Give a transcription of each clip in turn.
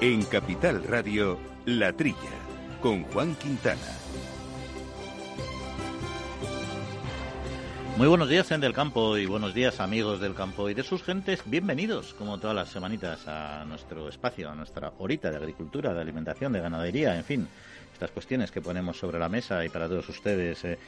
En Capital Radio, La Trilla, con Juan Quintana. Muy buenos días, gente del campo, y buenos días, amigos del campo y de sus gentes. Bienvenidos, como todas las semanitas, a nuestro espacio, a nuestra horita de agricultura, de alimentación, de ganadería, en fin, estas cuestiones que ponemos sobre la mesa y para todos ustedes. Eh,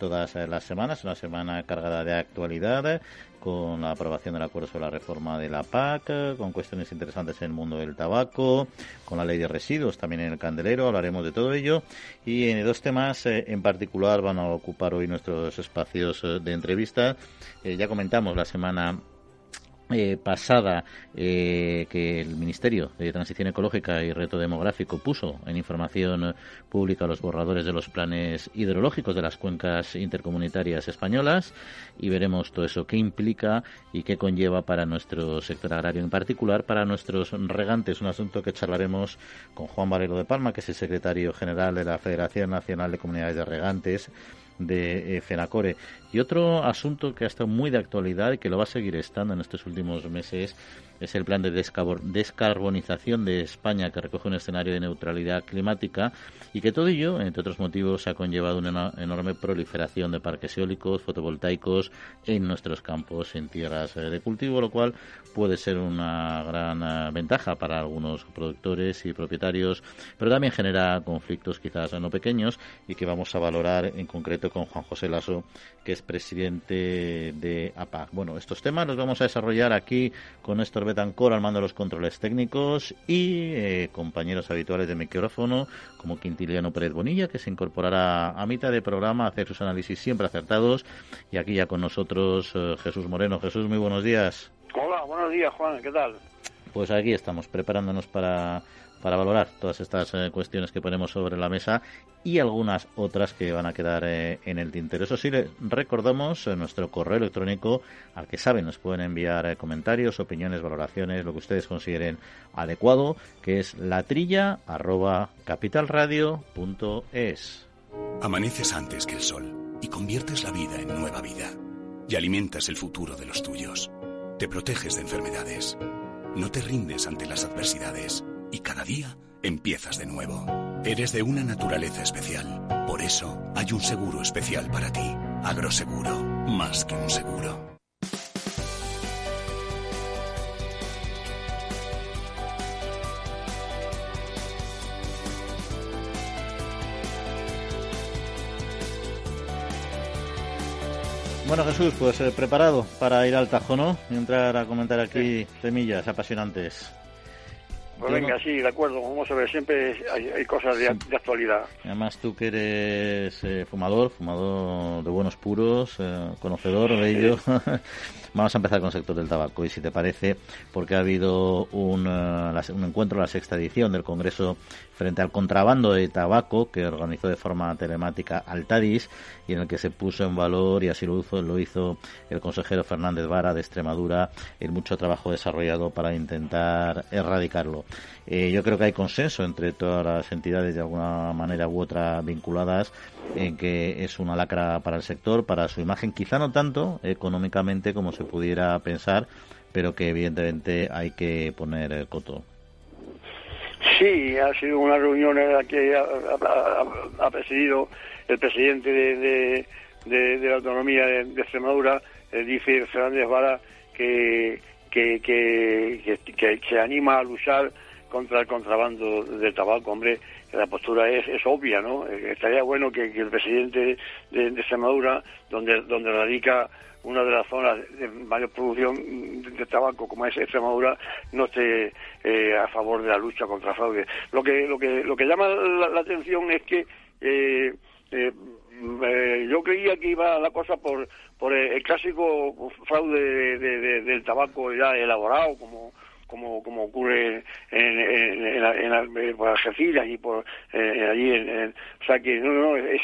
todas eh, las semanas, una semana cargada de actualidad, con la aprobación del acuerdo sobre la reforma de la PAC, con cuestiones interesantes en el mundo del tabaco, con la ley de residuos también en el candelero, hablaremos de todo ello. Y en dos temas eh, en particular van a ocupar hoy nuestros espacios eh, de entrevista. ya comentamos la semana eh, pasada eh, que el Ministerio de Transición Ecológica y Reto Demográfico puso en información pública los borradores de los planes hidrológicos de las cuencas intercomunitarias españolas y veremos todo eso qué implica y qué conlleva para nuestro sector agrario, en particular para nuestros regantes, un asunto que charlaremos con Juan Valero de Palma, que es el secretario general de la Federación Nacional de Comunidades de Regantes de eh, FENACORE. Y otro asunto que ha estado muy de actualidad y que lo va a seguir estando en estos últimos meses es el plan de descarbonización de España que recoge un escenario de neutralidad climática y que todo ello, entre otros motivos, ha conllevado una enorme proliferación de parques eólicos, fotovoltaicos en nuestros campos, en tierras eh, de cultivo, lo cual puede ser una gran eh, ventaja para algunos productores y propietarios, pero también genera conflictos quizás no pequeños y que vamos a valorar en concreto con Juan José Lasso, que es presidente de APAC. Bueno, estos temas los vamos a desarrollar aquí con Néstor Betancor al mando de los controles técnicos y eh, compañeros habituales de micrófono como Quintiliano Pérez Bonilla, que se incorporará a mitad de programa a hacer sus análisis siempre acertados. Y aquí ya con nosotros eh, Jesús Moreno. Jesús, muy buenos días. Hola, buenos días, Juan. ¿Qué tal? Pues aquí estamos, preparándonos para para valorar todas estas eh, cuestiones que ponemos sobre la mesa y algunas otras que van a quedar eh, en el tintero. Eso sí, recordamos eh, nuestro correo electrónico al que saben nos pueden enviar comentarios, opiniones, valoraciones, lo que ustedes consideren adecuado, que es latrilla arroba capitalradio.es. Amaneces antes que el sol y conviertes la vida en nueva vida y alimentas el futuro de los tuyos. Te proteges de enfermedades. No te rindes ante las adversidades y cada día empiezas de nuevo. Eres de una naturaleza especial. Por eso hay un seguro especial para ti. Agroseguro, más que un seguro. Bueno, Jesús, pues eh, preparado para ir al Tajo, ¿no? Y entrar a comentar aquí semillas apasionantes. Pues venga, sí, de acuerdo. Vamos a ver, siempre hay, cosas de, actualidad. Además, tú que eres eh, fumador, fumador de buenos puros, eh, conocedor de ello, vamos a empezar con el sector del tabaco. Y si te parece, porque ha habido un, uh, un encuentro, la sexta edición del Congreso frente al contrabando de tabaco que organizó de forma telemática Altadis y en el que se puso en valor, y así lo hizo, lo hizo el consejero Fernández Vara de Extremadura, el mucho trabajo desarrollado para intentar erradicarlo. Eh, yo creo que hay consenso entre todas las entidades de alguna manera u otra vinculadas en que es una lacra para el sector, para su imagen, quizá no tanto económicamente como se pudiera pensar, pero que evidentemente hay que poner coto. Sí, ha sido una reunión en la que ha, presidido el presidente de, la autonomía de, Extremadura, dice Fernández Vara, que que, que, se anima a luchar contra el contrabando del tabaco. Hombre, la postura es, es obvia, ¿no? Eh, estaría bueno que, el presidente de, Extremadura, donde, donde radica una de las zonas de mayor producción de, tabaco como es Extremadura no esté eh, a favor de la lucha contra el fraude. Lo que lo que lo que llama la, atención es que eh, eh, yo creía que iba la cosa por por el, clásico fraude del tabaco ya elaborado como como, como ocurre en, en, en, en, por Algeciras y por eh, allí en, o sea que no no es,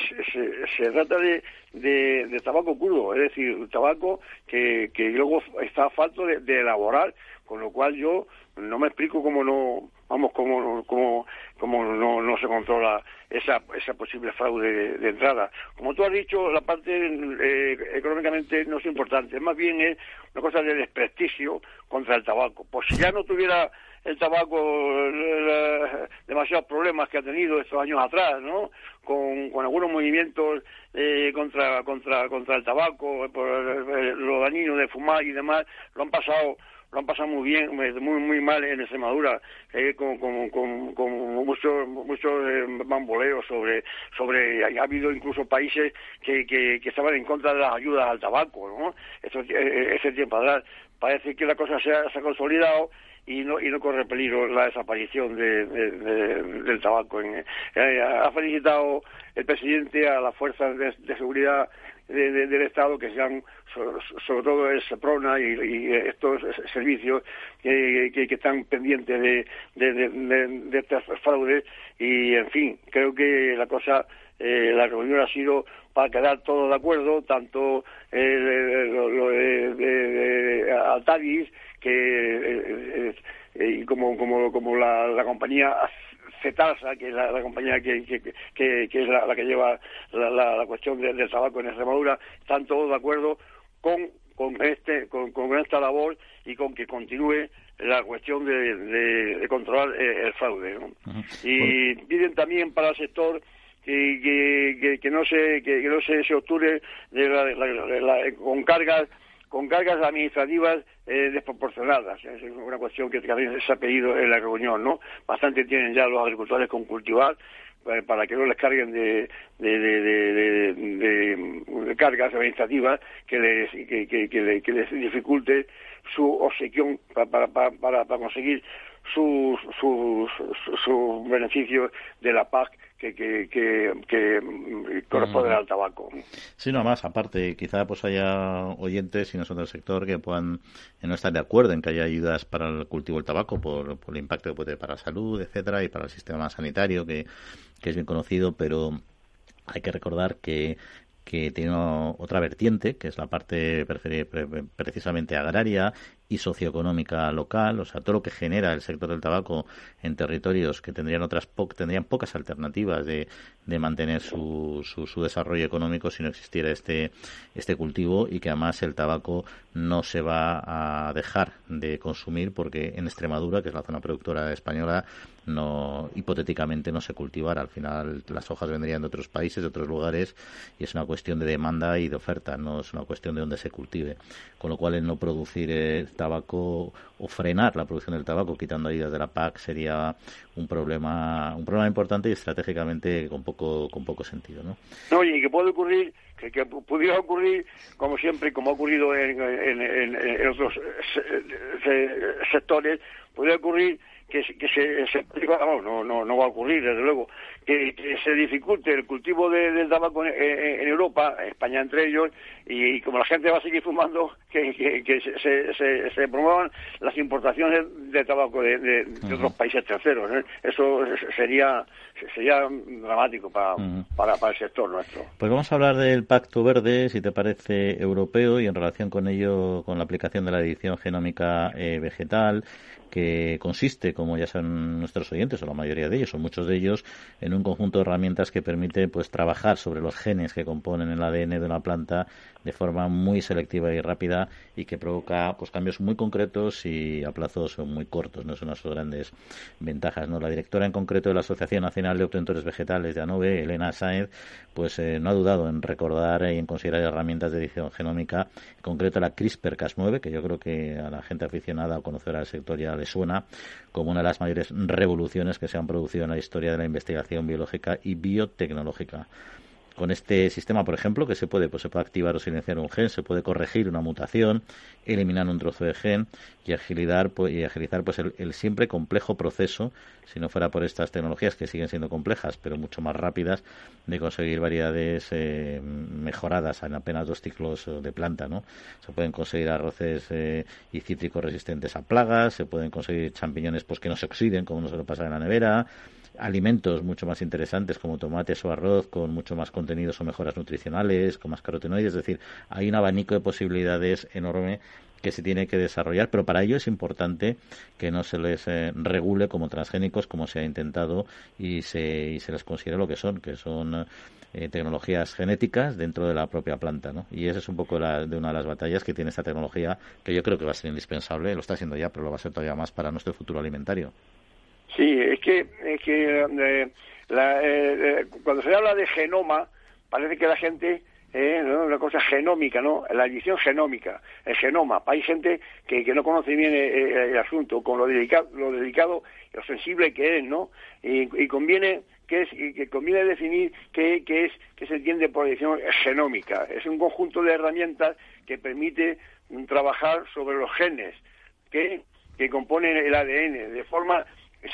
se trata de, de, tabaco crudo es decir tabaco que, que luego está falto de, de elaborar con lo cual yo no me explico cómo no vamos cómo cómo, cómo no, no se controla esa esa posible fraude de, entrada como tú has dicho la parte eh, económicamente no es importante más bien es una cosa de desprestigio contra el tabaco pues si ya no tuviera el tabaco demasiados problemas que ha tenido estos años atrás, ¿no? Con, con algunos movimientos eh, contra contra contra el tabaco, por lo dañino de fumar y demás, lo han pasado han pasado muy bien, muy muy mal en Extremadura, eh, con, con, con, muchos muchos eh, bamboleos sobre sobre ha habido incluso países que, que, estaban en contra de las ayudas al tabaco, ¿no? Eso, eh, ese tiempo atrás parece que la cosa se ha, consolidado y no, y no corre peligro la desaparición de, del tabaco. Eh, ha felicitado el presidente a las fuerzas de, seguridad del Estado que sean, sobre todo el SEPRONA y, estos servicios que, que, están pendientes de, de, estos fraudes. Y, en fin, creo que la cosa, eh, la reunión ha sido para quedar todos de acuerdo, tanto eh, lo, de Altadis que eh, eh, como como como la, la compañía Cetalsa, que es la, compañía que, que, es la, que lleva la, cuestión del tabaco en Extremadura, están todos de acuerdo con con este con, con esta labor y con que continúe la cuestión de, de, controlar el fraude y piden también para el sector que, que, que, no se que, no se, se obture de con cargas con cargas administrativas eh, desproporcionadas. Es una cuestión que también se ha pedido en la reunión, ¿no? Bastante tienen ya los agricultores con cultivar eh, para que no les carguen de, cargas administrativas que les, que, les dificulte su obsequión para, para conseguir sus, sus, sus beneficios de la PAC que, que, que, corresponden al tabaco. Sí, no más, aparte, quizá pues haya oyentes, si no son del sector, que puedan no estar de acuerdo en que haya ayudas para el cultivo del tabaco por, por el impacto que puede tener para la salud, etcétera, y para el sistema sanitario, que, que es bien conocido, pero hay que recordar que que tiene otra vertiente, que es la parte precisamente agraria y socioeconómica local, o sea, todo lo que genera el sector del tabaco en territorios que tendrían otras tendrían pocas alternativas de, de mantener su, su, desarrollo económico si no existiera este este cultivo y que además el tabaco no se va a dejar de consumir porque en Extremadura, que es la zona productora española, no hipotéticamente no se cultivara. Al final las hojas vendrían de otros países, de otros lugares y es una cuestión de demanda y de oferta, no es una cuestión de dónde se cultive. Con lo cual el no producir el tabaco o frenar la producción del tabaco quitando ayudas de la PAC sería un problema un problema importante y estratégicamente con poco con poco sentido, ¿no? No, y que puede ocurrir que, pudiera ocurrir, como siempre, como ha ocurrido en, en, otros sectores, pudiera ocurrir que, que se, se no, no, no va a ocurrir, desde luego, que, se dificulte el cultivo de, del tabaco en, Europa, España entre ellos, y, como la gente va a seguir fumando, que, que se, se, se, promuevan las importaciones de tabaco de, otros países terceros. ¿eh? Eso sería sería dramático para, para, para el sector nuestro. Pues vamos a hablar del Pacto Verde, si te parece, europeo, y en relación con ello, con la aplicación de la edición genómica eh, vegetal que consiste, como ya saben nuestros oyentes, o la mayoría de ellos, o muchos de ellos, en un conjunto de herramientas que permite pues trabajar sobre los genes que componen el ADN de una planta de forma muy selectiva y rápida y que provoca pues cambios muy concretos y a plazos muy cortos, no son las grandes ventajas, ¿no? La directora en concreto de la Asociación Nacional de Obtentores Vegetales de ANOVE, Elena Sáenz, pues eh, no ha dudado en recordar y en considerar herramientas de edición genómica, en concreto la CRISPR-Cas9, que yo creo que a la gente aficionada o conocedora del sector ya le suena como una de las mayores revoluciones que se han producido en la historia de la investigación biológica y biotecnológica con este sistema, por ejemplo, que se puede, pues se puede activar o silenciar un gen, se puede corregir una mutación, eliminar un trozo de gen y agilizar, pues, y agilizar pues el, siempre complejo proceso, si no fuera por estas tecnologías que siguen siendo complejas, pero mucho más rápidas, de conseguir variedades eh, mejoradas en apenas dos ciclos de planta, ¿no? Se pueden conseguir arroces eh, y cítricos resistentes a plagas, se pueden conseguir champiñones pues que no se oxiden, como no se lo pasa en la nevera, alimentos mucho más interesantes como tomates o arroz con mucho más contenidos o mejoras nutricionales, con más carotenoides, es decir, hay un abanico de posibilidades enorme que se tiene que desarrollar, pero para ello es importante que no se les eh, regule como transgénicos como se ha intentado y se, y se les considere lo que son, que son eh, tecnologías genéticas dentro de la propia planta, ¿no? Y esa es un poco la, de una de las batallas que tiene esta tecnología, que yo creo que va a ser indispensable, lo está haciendo ya, pero lo va a ser todavía más para nuestro futuro alimentario. Sí, es que, es que eh, eh, cuando se habla de genoma, parece que la gente eh, una cosa genómica, ¿no? La edición genómica, el genoma. Hay gente que, que no conoce bien el, asunto, con lo delicado, lo delicado lo sensible que es, ¿no? Y, conviene que es y que conviene definir qué, qué es qué se entiende por edición genómica. Es un conjunto de herramientas que permite trabajar sobre los genes que, que componen el ADN de forma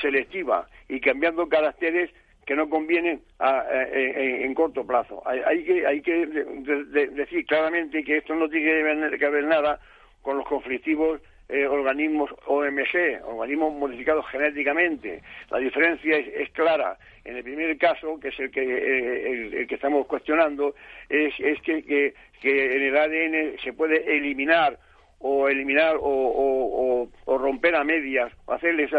selectiva y cambiando caracteres que no convienen en, corto plazo. Hay, que, hay que decir claramente que esto no tiene que ver, nada con los conflictivos eh, organismos OMG, organismos modificados genéticamente. La diferencia es, clara. En el primer caso, que es el que, eh, el, que estamos cuestionando, es, es que, que, que en el ADN se puede eliminar o eliminar o, o, romper a medias, hacerles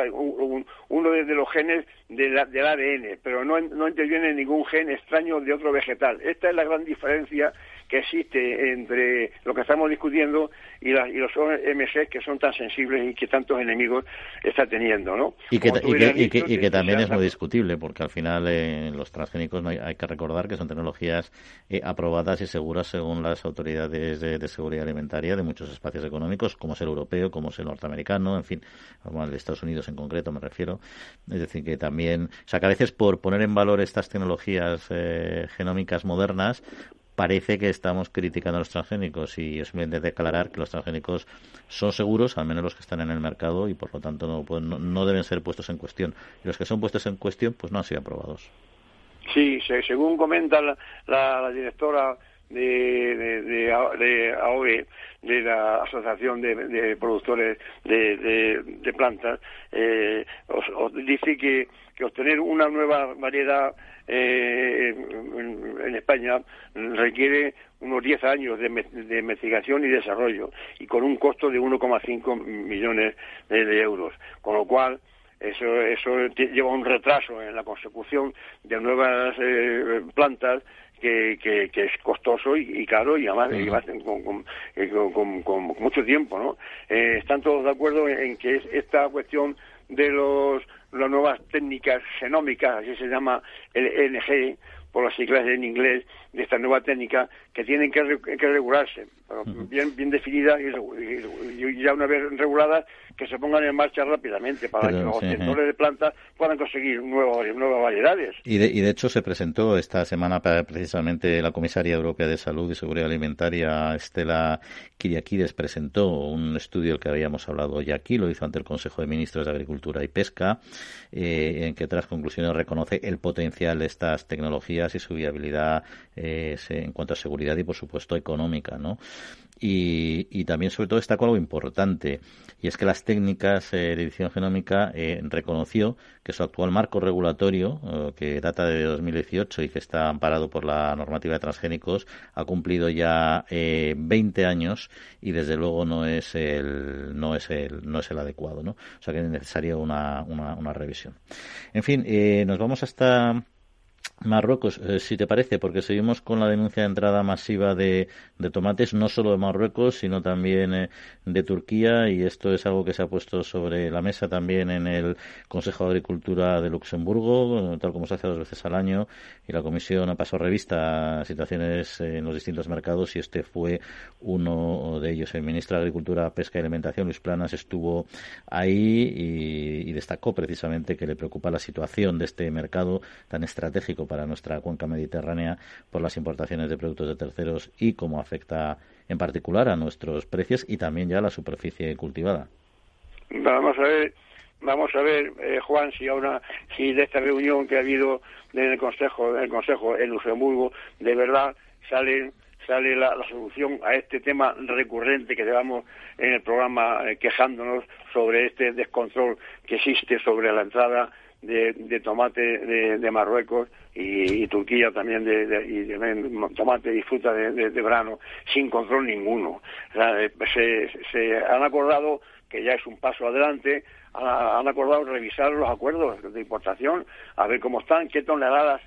uno de los genes del ADN, pero no, no interviene ningún gen extraño de otro vegetal. Esta es la gran diferencia que existe entre lo que estamos discutiendo y, y los OMG que son tan sensibles y que tantos enemigos está teniendo, ¿no? Y que, y que, y que, también es muy discutible, porque al final eh, los transgénicos hay, que recordar que son tecnologías eh, aprobadas y seguras según las autoridades de, seguridad alimentaria de muchos espacios económicos, como es el europeo, como es el norteamericano, en fin, el de Estados Unidos en concreto me refiero. Es decir, que también, o sea, que a veces por poner en valor estas tecnologías eh, genómicas modernas, parece que estamos criticando a los transgénicos y es de declarar que los transgénicos son seguros, al menos los que están en el mercado y por lo tanto no, no, deben ser puestos en cuestión. Y los que son puestos en cuestión pues no han sido aprobados. Sí, según comenta la, directora de, de, AOE, de la Asociación de, Productores de, Plantas, eh, os, dice que, que obtener una nueva variedad eh, en, España requiere unos 10 años de, investigación y desarrollo y con un costo de 1,5 millones de, euros, con lo cual eso, eso lleva un retraso en la consecución de nuevas eh, plantas que, que, es costoso y, caro y además con, con, mucho tiempo, ¿no? Eh, están todos de acuerdo en que es esta cuestión de los las nuevas técnicas genómicas, así se llama el ENG, por las siglas en inglés, de esta nueva técnica, que tienen que, regularse, bien, bien definidas y, ya una vez reguladas, que se pongan en marcha rápidamente para que los obtentores de plantas puedan conseguir nuevas, nuevas variedades. Y de, y de hecho se presentó esta semana precisamente la comisaria europea de Salud y Seguridad Alimentaria, Estela Kiriakides, presentó un estudio que habíamos hablado ya aquí, lo hizo ante el Consejo de Ministros de Agricultura y Pesca, eh, en que tras conclusiones reconoce el potencial de estas tecnologías y su viabilidad eh, en cuanto a seguridad y, por supuesto, económica, ¿no? Y, también, sobre todo, destacó algo importante, y es que las técnicas eh, de edición genómica eh, reconoció que su actual marco regulatorio, eh, que data de 2018 y que está amparado por la normativa de transgénicos, ha cumplido ya 20 años y, desde luego, no es el, no es el, no es el adecuado, ¿no? O sea que es necesaria una, una, una revisión. En fin, nos vamos hasta Marruecos, eh, si te parece, porque seguimos con la denuncia de entrada masiva de, tomates, no solo de Marruecos, sino también eh, de Turquía, y esto es algo que se ha puesto sobre la mesa también en el Consejo de Agricultura de Luxemburgo, tal como se hace dos veces al año, y la Comisión ha pasado revista a situaciones en los distintos mercados, y este fue uno de ellos. El ministro de Agricultura, Pesca y Alimentación, Luis Planas, estuvo ahí y, y destacó precisamente que le preocupa la situación de este mercado tan estratégico para nuestra cuenca mediterránea por las importaciones de productos de terceros y cómo afecta en particular a nuestros precios y también ya a la superficie cultivada. Vamos a ver, vamos a ver, eh, Juan, si ahora, si de esta reunión que ha habido en el Consejo, en el Consejo en Luxemburgo, de verdad sale sale la, solución a este tema recurrente que llevamos en el programa eh, quejándonos sobre este descontrol que existe sobre la entrada de, tomate de, Marruecos y, Turquía también de, y tomate y fruta de, verano sin control ninguno. Eh, se, se han acordado que ya es un paso adelante, han acordado revisar los acuerdos de importación, a ver cómo están, qué toneladas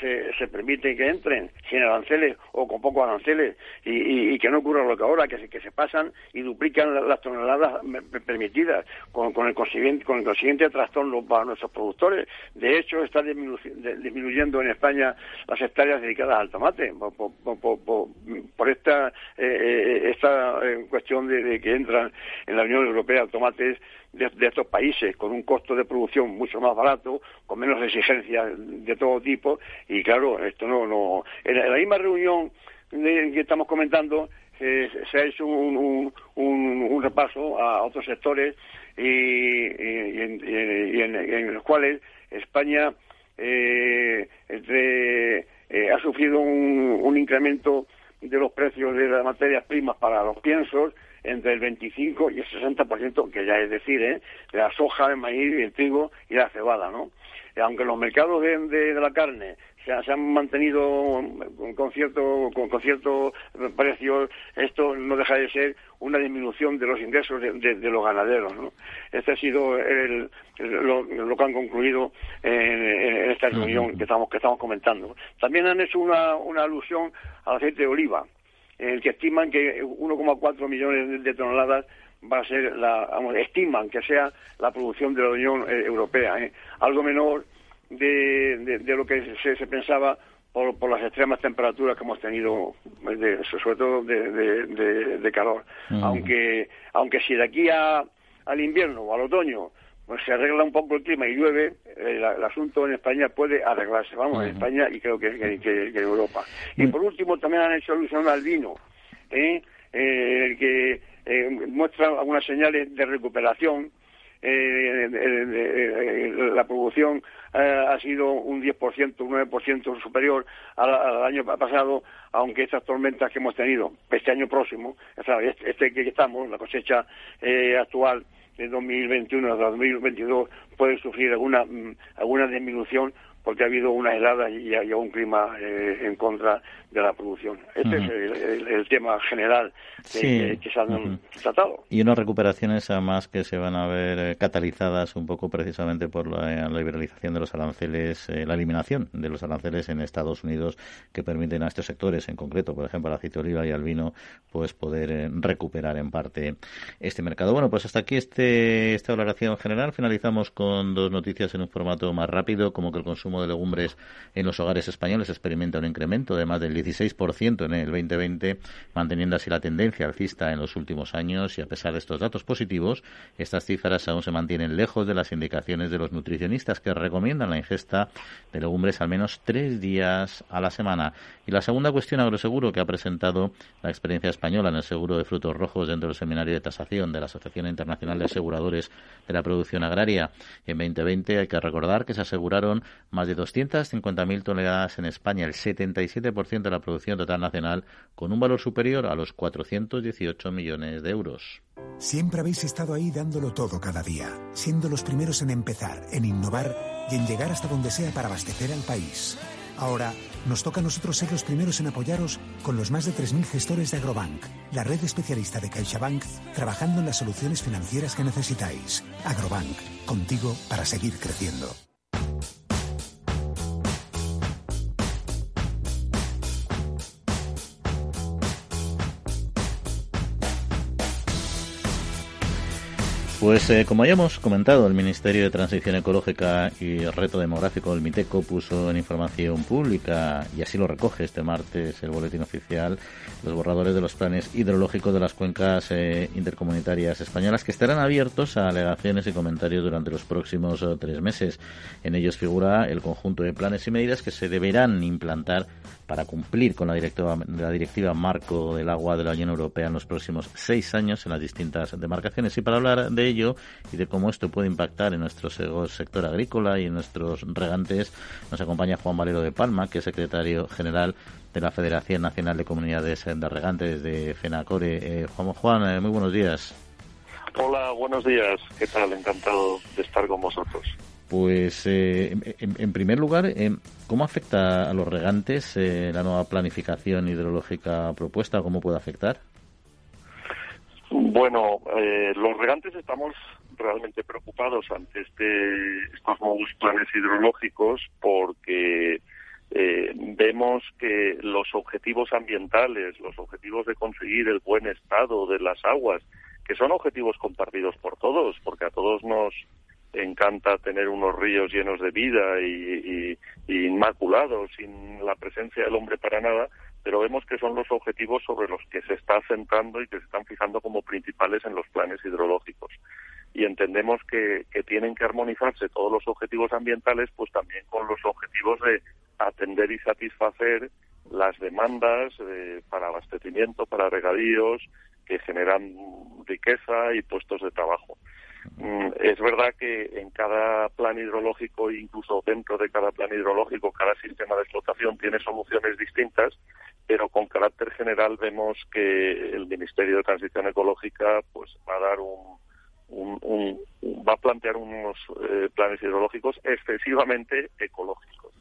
se, se permite que entren sin aranceles o con pocos aranceles y, que no ocurra lo que ahora, que se, que se pasan y duplican las, toneladas permitidas con, el consiguiente, con el consiguiente trastorno para nuestros productores. De hecho, está disminuyendo en España las hectáreas dedicadas al tomate por, esta, eh, eh, esta cuestión de, que entran en la Unión Europea tomates de, estos países con un costo de producción mucho más barato, con menos exigencias de todo tipo y claro, esto no, no, en la misma reunión que estamos comentando eh, se ha hecho un, un, repaso a otros sectores y, en, los cuales España eh, eh, ha sufrido un, incremento de los precios de las materias primas para los piensos entre el 25 y el 60%, que ya es decir, ¿eh? de la soja, el maíz, el trigo y la cebada, ¿no? Aunque los mercados de, la carne se, han mantenido con, cierto con, cierto precio, esto no deja de ser una disminución de los ingresos de, los ganaderos. ¿no? Este ha sido lo, que han concluido en, esta reunión que estamos que estamos comentando. También han hecho una, una alusión al aceite de oliva en el que estiman que 1,4 millones de toneladas va a ser la, estiman que sea la producción de la Unión eh, Europea, ¿eh? algo menor de, lo que se, pensaba por, por, las extremas temperaturas que hemos tenido, sobre todo de, calor. Aunque aunque si de aquí a, al invierno o al otoño pues se arregla un poco el clima y llueve, el, asunto en España puede arreglarse, vamos, en España y creo que, en Europa. Y por último también han hecho alusión al vino, ¿eh? eh que eh, muestra algunas señales de recuperación. Eh, la producción ha sido un 10%, un 9% superior al, año pasado, aunque estas tormentas que hemos tenido este año próximo, este, este que estamos, la cosecha actual, de 2021 a 2022 puede sufrir alguna, mm, alguna disminución porque ha habido una helada y, hay un clima eh, en contra de la producción. Este es el, tema general que, se han tratado. Y unas recuperaciones además que se van a ver eh, catalizadas un poco precisamente por la, liberalización de los aranceles, eh, la eliminación de los aranceles en Estados Unidos que permiten a estos sectores, en concreto, por ejemplo, al aceite de oliva y al vino, pues poder recuperar en parte este mercado. Bueno, pues hasta aquí este, esta valoración general. Finalizamos con dos noticias en un formato más rápido, como que el consumo de legumbres en los hogares españoles experimenta un incremento de más del 16% en el 2020, manteniendo así la tendencia alcista en los últimos años y a pesar de estos datos positivos, estas cifras aún se mantienen lejos de las indicaciones de los nutricionistas que recomiendan la ingesta de legumbres al menos tres días a la semana. Y la segunda cuestión agroseguro que ha presentado la experiencia española en el seguro de frutos rojos dentro del seminario de tasación de la Asociación Internacional de Aseguradores de la Producción Agraria. En 2020 hay que recordar que se aseguraron más de 250.000 toneladas en España, el 77% de la producción total nacional, con un valor superior a los 418 millones de euros. Siempre habéis estado ahí dándolo todo cada día, siendo los primeros en empezar, en innovar y en llegar hasta donde sea para abastecer al país. Ahora, nos toca a nosotros ser los primeros en apoyaros con los más de 3.000 gestores de Agrobank, la red especialista de CaixaBank, trabajando en las soluciones financieras que necesitáis. Agrobank, contigo para seguir creciendo. Pues eh, como ya hemos comentado, el Ministerio de Transición Ecológica y Reto Demográfico, el MITECO, puso en información pública, y así lo recoge este martes el boletín oficial, los borradores de los planes hidrológicos de las cuencas eh, intercomunitarias españolas que estarán abiertos a alegaciones y comentarios durante los próximos eh, tres meses. En ellos figura el conjunto de planes y medidas que se deberán implantar para cumplir con la directiva, la directiva marco del agua de la Unión Europea en los próximos seis años en las distintas demarcaciones. Y para hablar de ello y de cómo esto puede impactar en nuestro sector agrícola y en nuestros regantes, nos acompaña Juan Valero de Palma, que es secretario general de la Federación Nacional de Comunidades de Regantes de FENACORE. Eh, Juan, eh, muy buenos días. Hola, buenos días. ¿Qué tal? Encantado de estar con vosotros. Pues, eh, en, primer lugar, eh, ¿cómo afecta a los regantes eh, la nueva planificación hidrológica propuesta? ¿Cómo puede afectar? Bueno, los regantes estamos realmente preocupados ante este, estos nuevos planes hidrológicos porque eh, vemos que los objetivos ambientales, los objetivos de conseguir el buen estado de las aguas, que son objetivos compartidos por todos, porque a todos nos encanta tener unos ríos llenos de vida y, inmaculados, sin la presencia del hombre para nada, pero vemos que son los objetivos sobre los que se está centrando y que se están fijando como principales en los planes hidrológicos. Y entendemos que, que tienen que armonizarse todos los objetivos ambientales, pues también con los objetivos de atender y satisfacer las demandas eh, para abastecimiento, para regadíos, que generan riqueza y puestos de trabajo. Es verdad que en cada plan hidrológico, incluso dentro de cada plan hidrológico, cada sistema de explotación tiene soluciones distintas, pero con carácter general vemos que el Ministerio de Transición Ecológica pues va a dar un, va a plantear unos eh, planes hidrológicos excesivamente ecológicos.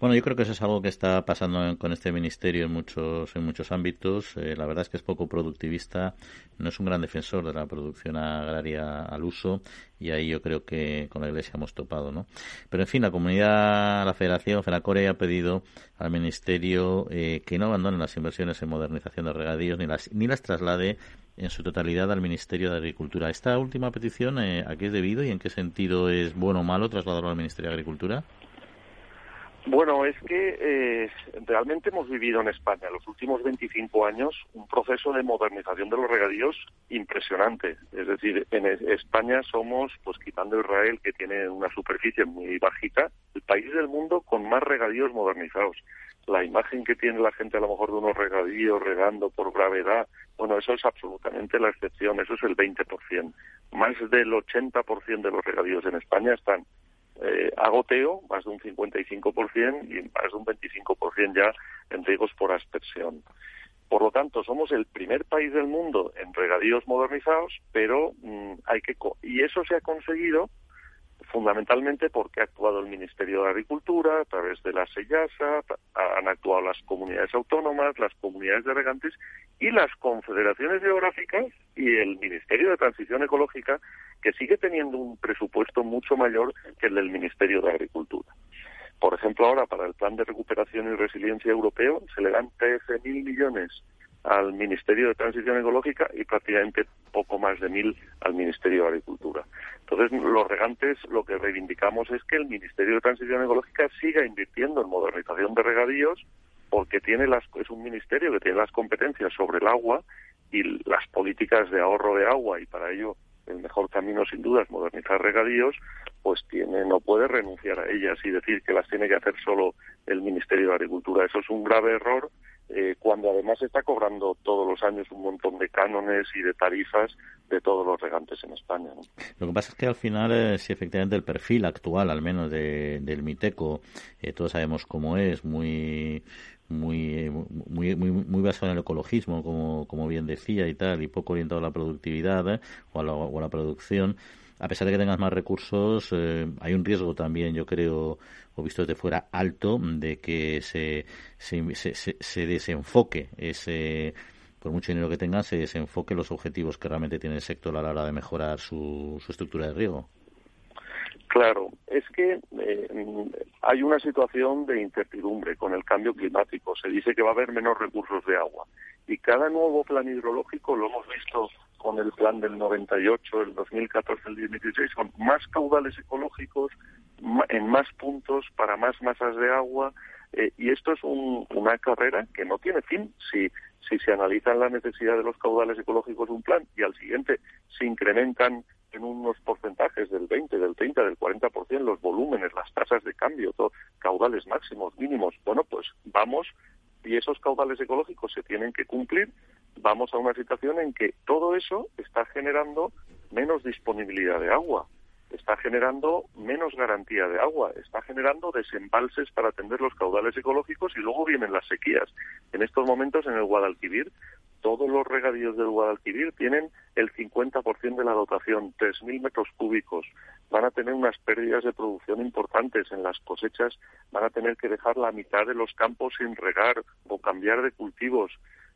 Bueno, yo creo que eso es algo que está pasando con este ministerio en muchos en muchos ámbitos. Eh, la verdad es que es poco productivista, no es un gran defensor de la producción agraria al uso y ahí yo creo que con la Iglesia hemos topado, ¿no? Pero en fin, la comunidad, la Federación, FENACORE ha pedido al ministerio eh, que no abandone las inversiones en modernización de regadíos ni las ni las traslade en su totalidad al Ministerio de Agricultura. Esta última petición, eh, ¿a qué es debido y en qué sentido es bueno o malo trasladarlo al Ministerio de Agricultura? Bueno, es que eh, realmente hemos vivido en España los últimos 25 años un proceso de modernización de los regadíos impresionante. Es decir, en España somos, pues quitando Israel, que tiene una superficie muy bajita, el país del mundo con más regadíos modernizados. La imagen que tiene la gente a lo mejor de unos regadíos regando por gravedad, bueno, eso es absolutamente la excepción, eso es el 20%. Más del 80% de los regadíos en España están eh, a goteo, más de un 55% y más de un 25% ya en riegos por aspersión. Por lo tanto, somos el primer país del mundo en regadíos modernizados, pero mm, hay que y eso se ha conseguido fundamentalmente porque ha actuado el Ministerio de Agricultura a través de la SEYASA, han actuado las comunidades autónomas, las comunidades de regantes y las confederaciones geográficas y el Ministerio de Transición Ecológica, que sigue teniendo un presupuesto mucho mayor que el del Ministerio de Agricultura. Por ejemplo, ahora para el Plan de Recuperación y Resiliencia Europeo se le dan 13.000 millones al Ministerio de Transición Ecológica y prácticamente poco más de mil al Ministerio de Agricultura. Entonces, los regantes lo que reivindicamos es que el Ministerio de Transición Ecológica siga invirtiendo en modernización de regadíos porque tiene las, es un ministerio que tiene las competencias sobre el agua y las políticas de ahorro de agua y para ello el mejor camino sin duda es modernizar regadíos, pues tiene, no puede renunciar a ellas y decir que las tiene que hacer solo el Ministerio de Agricultura. Eso es un grave error eh, cuando además está cobrando todos los años un montón de cánones y de tarifas de todos los regantes en España. Lo que pasa es que al final, eh, si efectivamente el perfil actual, al menos del Miteco, eh, todos sabemos cómo es, muy muy, muy, muy, muy basado en el ecologismo, como, como bien decía y tal, y poco orientado a la productividad o, a la, o a la producción, a pesar de que tengas más recursos, hay un riesgo también, yo creo, o visto desde fuera, alto de que se, se, se, desenfoque ese por mucho dinero que tengan, se desenfoque los objetivos que realmente tiene el sector a la hora de mejorar su, su estructura de riego. Claro, es que eh, hay una situación de incertidumbre con el cambio climático. Se dice que va a haber menos recursos de agua. Y cada nuevo plan hidrológico, lo hemos visto con el plan del 98, el 2014, el 2016, son más caudales ecológicos, en más puntos, para más masas de agua, eh, y esto es una carrera que no tiene fin. Si, si se analizan la necesidad de los caudales ecológicos de un plan y al siguiente se incrementan en unos porcentajes del 20, del 30, del 40% los volúmenes, las tasas de cambio, todo, caudales máximos, mínimos, bueno, pues vamos y esos caudales ecológicos se tienen que cumplir, vamos a una situación en que todo eso está generando menos disponibilidad de agua está generando menos garantía de agua, está generando desembalses para atender los caudales ecológicos y luego vienen las sequías. En estos momentos en el Guadalquivir, todos los regadíos del Guadalquivir tienen el 50% de la dotación, 3.000 metros cúbicos. Van a tener unas pérdidas de producción importantes en las cosechas, van a tener que dejar la mitad de los campos sin regar o cambiar de cultivos.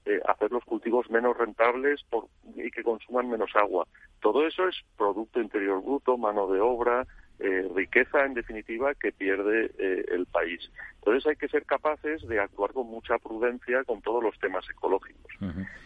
Eh, hacer los cultivos menos rentables por, y que consuman menos agua. Todo eso es Producto Interior Bruto, mano de obra, eh, riqueza, en definitiva, que pierde eh, el país. Entonces hay que ser capaces de actuar con mucha prudencia con todos los temas ecológicos.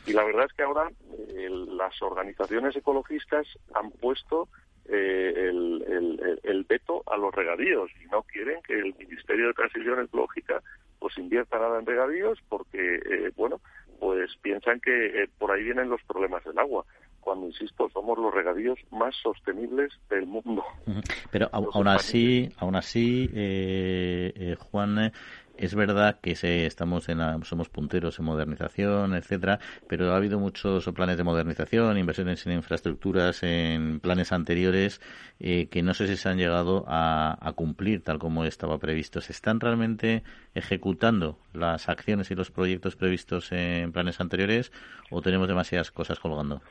Y la verdad es que ahora las organizaciones ecologistas han puesto el, el, veto a los regadíos y no quieren que el Ministerio de Transición Ecológica pues invierta nada en regadíos porque, bueno, pues piensan que por ahí vienen los problemas del agua cuando, insisto, somos los regadíos más sostenibles del mundo. Pero aún así, aún así, eh, eh, Juan, es verdad que se, estamos en somos punteros en modernización, etcétera, pero ha habido muchos planes de modernización, inversiones en infraestructuras, en planes anteriores eh, que no sé si se han llegado a, a, cumplir tal como estaba previsto. ¿Se están realmente ejecutando las acciones y los proyectos previstos en planes anteriores o tenemos demasiadas cosas colgando?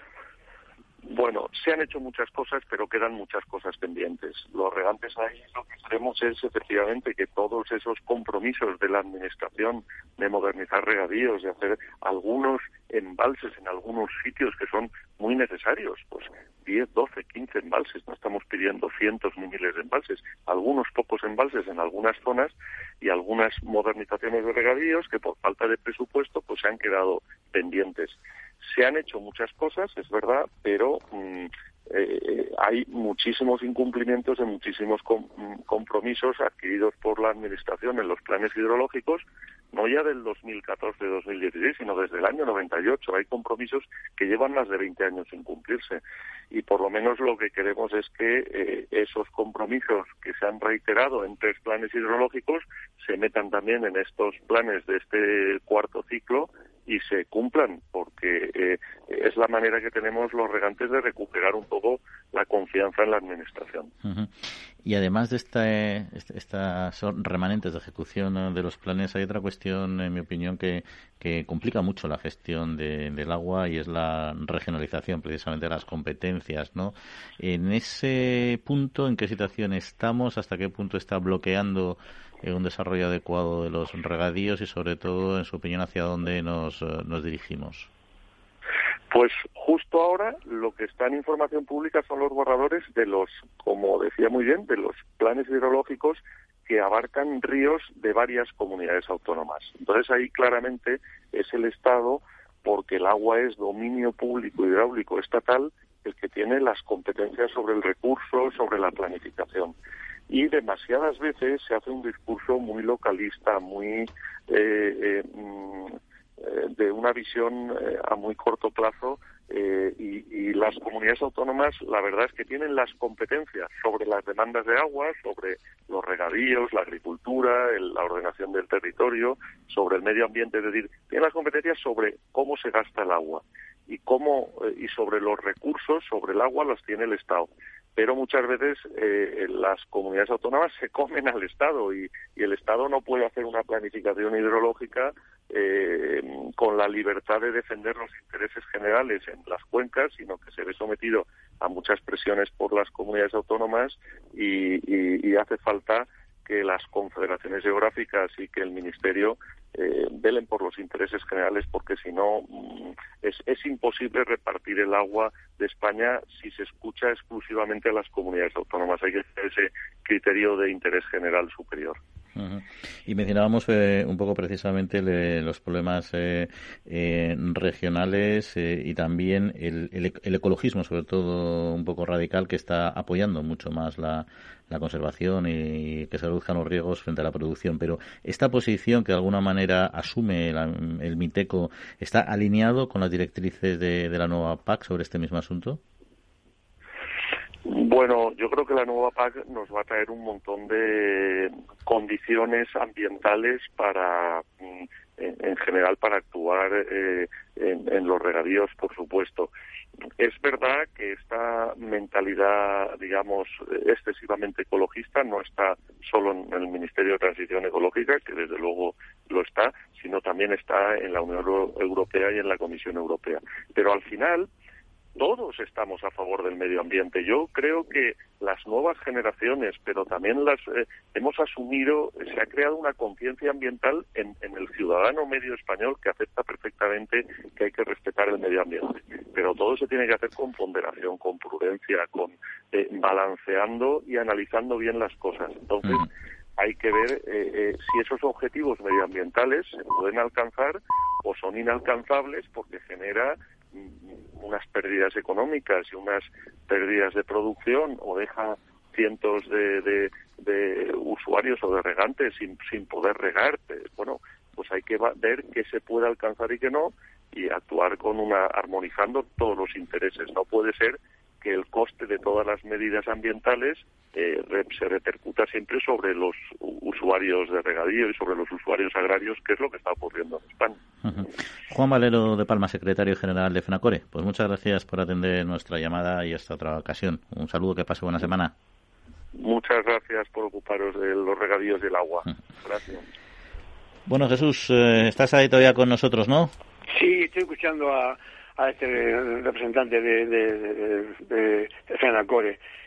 Bueno, se han hecho muchas cosas, pero quedan muchas cosas pendientes. Los regantes ahí lo que queremos es efectivamente que todos esos compromisos de la Administración de modernizar regadíos, de hacer algunos embalses en algunos sitios que son muy necesarios, pues 10, 12, 15 embalses, no estamos pidiendo cientos ni miles de embalses, algunos pocos embalses en algunas zonas y algunas modernizaciones de regadíos que por falta de presupuesto pues se han quedado pendientes. Se han hecho muchas cosas, es verdad, pero mm, eh, hay muchísimos incumplimientos de muchísimos mm, compromisos adquiridos por la Administración en los planes hidrológicos, no ya del 2014-2016, sino desde el año 98. Hay compromisos que llevan más de 20 años sin cumplirse. Y por lo menos lo que queremos es que eh, esos compromisos que se han reiterado en tres planes hidrológicos se metan también en estos planes de este cuarto ciclo y se cumplan, porque eh, es la manera que tenemos los regantes de recuperar un poco la confianza en la administración. Y además de este, estas remanentes de ejecución de los planes, hay otra cuestión, en mi opinión, que, que complica mucho la gestión del agua y es la regionalización, precisamente de las competencias. ¿no? En ese punto, ¿en qué situación estamos? ¿Hasta qué punto está bloqueando un desarrollo adecuado de los regadíos y sobre todo, en su opinión, hacia dónde nos, eh, nos dirigimos? Pues justo ahora lo que está en información pública son los borradores de los, como decía muy bien, de los planes hidrológicos que abarcan ríos de varias comunidades autónomas. Entonces ahí claramente es el Estado, porque el agua es dominio público hidráulico estatal, el que tiene las competencias sobre el recurso, sobre la planificación y demasiadas veces se hace un discurso muy localista, muy eh, eh, mm, de una visión a muy corto plazo y, y, las comunidades autónomas la verdad es que tienen las competencias sobre las demandas de agua, sobre los regadíos, la agricultura, la ordenación del territorio, sobre el medio ambiente, es decir, tienen las competencias sobre cómo se gasta el agua y cómo y sobre los recursos sobre el agua los tiene el Estado. Pero muchas veces eh, las comunidades autónomas se comen al Estado y, el Estado no puede hacer una planificación hidrológica eh, con la libertad de defender los intereses generales en las cuencas, sino que se ve sometido a muchas presiones por las comunidades autónomas y hace falta que las confederaciones geográficas y que el Ministerio eh, velen por los intereses generales, porque si no mm, es, es imposible repartir el agua de España si se escucha exclusivamente a las comunidades autónomas. Hay que tener ese criterio de interés general superior. Y mencionábamos eh, un poco precisamente los problemas eh, eh, regionales y también el, el, ecologismo, sobre todo un poco radical, que está apoyando mucho más la, la conservación y que se reduzcan los riesgos frente a la producción. Pero esta posición que de alguna manera asume el MITECO está alineado con las directrices de la nueva PAC sobre este mismo asunto. Bueno, yo creo que la nueva PAC nos va a traer un montón de condiciones ambientales para, mm, en, general, para actuar eh, en, los regadíos, por supuesto. Es verdad que esta mentalidad, digamos, excesivamente ecologista no está solo en el Ministerio de Transición Ecológica, que desde luego lo está, sino también está en la Unión Europea y en la Comisión Europea. Pero al final, todos estamos a favor del medio ambiente. Yo creo que las nuevas generaciones, pero también las eh, hemos asumido, se ha creado una conciencia ambiental en, el ciudadano medio español que acepta perfectamente que hay que respetar el medio ambiente. Pero todo se tiene que hacer con ponderación, con prudencia, con eh, balanceando y analizando bien las cosas. Entonces, mm. hay que ver eh, si esos objetivos medioambientales se pueden alcanzar o son inalcanzables porque genera unas pérdidas económicas y unas pérdidas de producción o deja cientos de, de, usuarios o de regantes sin, sin poder regar, bueno, pues hay que ver qué se puede alcanzar y qué no y actuar con una armonizando todos los intereses. No puede ser que el coste de todas las medidas ambientales eh, se repercuta siempre sobre los usuarios de regadío y sobre los usuarios agrarios, que es lo que está ocurriendo en España. Juan Valero de Palma, secretario general de FENACORE. Pues muchas gracias por atender nuestra llamada y esta otra ocasión. Un saludo, que pase buena semana. Muchas gracias por ocuparos de los regadíos del agua. Gracias. Bueno, Jesús, eh, estás ahí todavía con nosotros, ¿no? Sí, estoy escuchando a, a este representante de, de, de.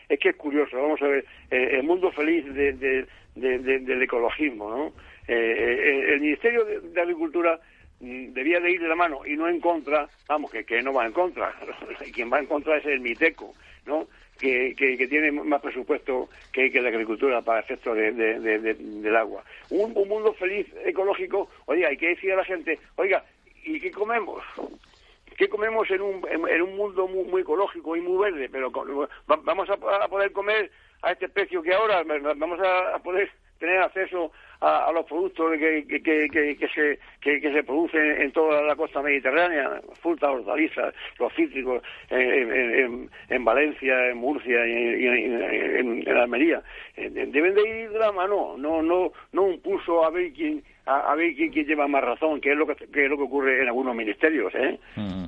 Es que es curioso, vamos a ver, eh, el mundo feliz del ecologismo, ¿no? Eh, eh, el Ministerio de, Agricultura mm, debía de ir de la mano y no en contra, vamos, que, que no va en contra, quien va en contra es el MITECO, ¿no? Que, que, tiene más presupuesto que, que la agricultura para efectos de, del agua. Un, un, mundo feliz ecológico, oiga, hay que decir a la gente, oiga, ¿y qué comemos? ¿Qué comemos en un, en, un mundo muy, ecológico y muy verde? Pero vamos a, poder comer a este precio que ahora, vamos a, poder tener acceso a, los productos que, que, se, que, se producen en toda la costa mediterránea, frutas, hortalizas, los cítricos en, en, Valencia, en Murcia y en, en, Almería. Eh, deben de ir de la mano, no, no, no un pulso a ver quién a, ver quién, lleva más razón, que es lo que, es lo que ocurre en algunos ministerios. ¿eh? Mm.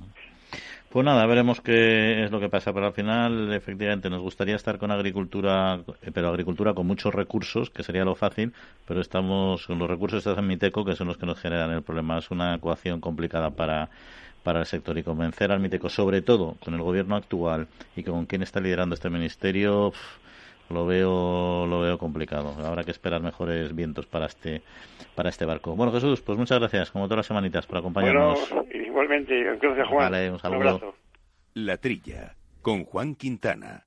Pues nada, veremos qué es lo que pasa, pero al final, efectivamente, nos gustaría estar con agricultura, pero agricultura con muchos recursos, que sería lo fácil, pero estamos con los recursos de Miteco, que son los que nos generan el problema. Es una ecuación complicada para, para el sector y convencer al Miteco, sobre todo con el gobierno actual y con quien está liderando este ministerio, lo veo lo veo complicado. Habrá que esperar mejores vientos para este para este barco. Bueno, Jesús, pues muchas gracias, como todas las semanitas, por acompañarnos. Bueno, igualmente, gracias Juan. Vale, un saludo. La Trilla, con Juan Quintana.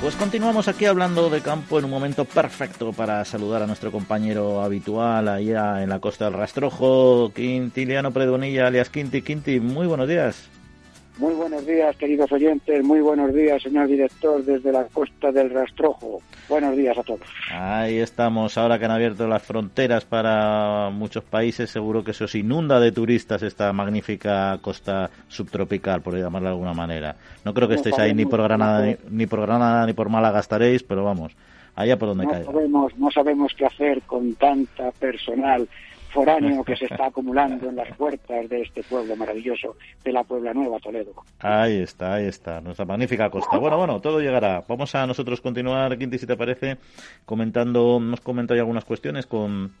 Pues continuamos aquí hablando de campo en un momento perfecto para saludar a nuestro compañero habitual allá en la costa del Rastrojo, Quintiliano Predonilla, alias Quinti. Quinti, muy buenos días. Muy buenos días, queridos oyentes. Muy buenos días, señor director, desde la costa del Rastrojo. Buenos días a todos. Ahí estamos. Ahora que han abierto las fronteras para muchos países, seguro que se os inunda de turistas esta magnífica costa subtropical, por llamarla de alguna manera. No creo que estéis ahí ni por Granada, ni, por Granada ni por Málaga estaréis, pero vamos, allá por donde no Sabemos, no sabemos qué hacer con tanta personal foráneo que se está acumulando en las puertas de este pueblo maravilloso de la Puebla Nueva, Toledo. Ahí está, ahí está, nuestra magnífica costa. Bueno, bueno, todo llegará. Vamos a nosotros continuar, Quinti, si te parece, comentando, hemos comentado algunas cuestiones con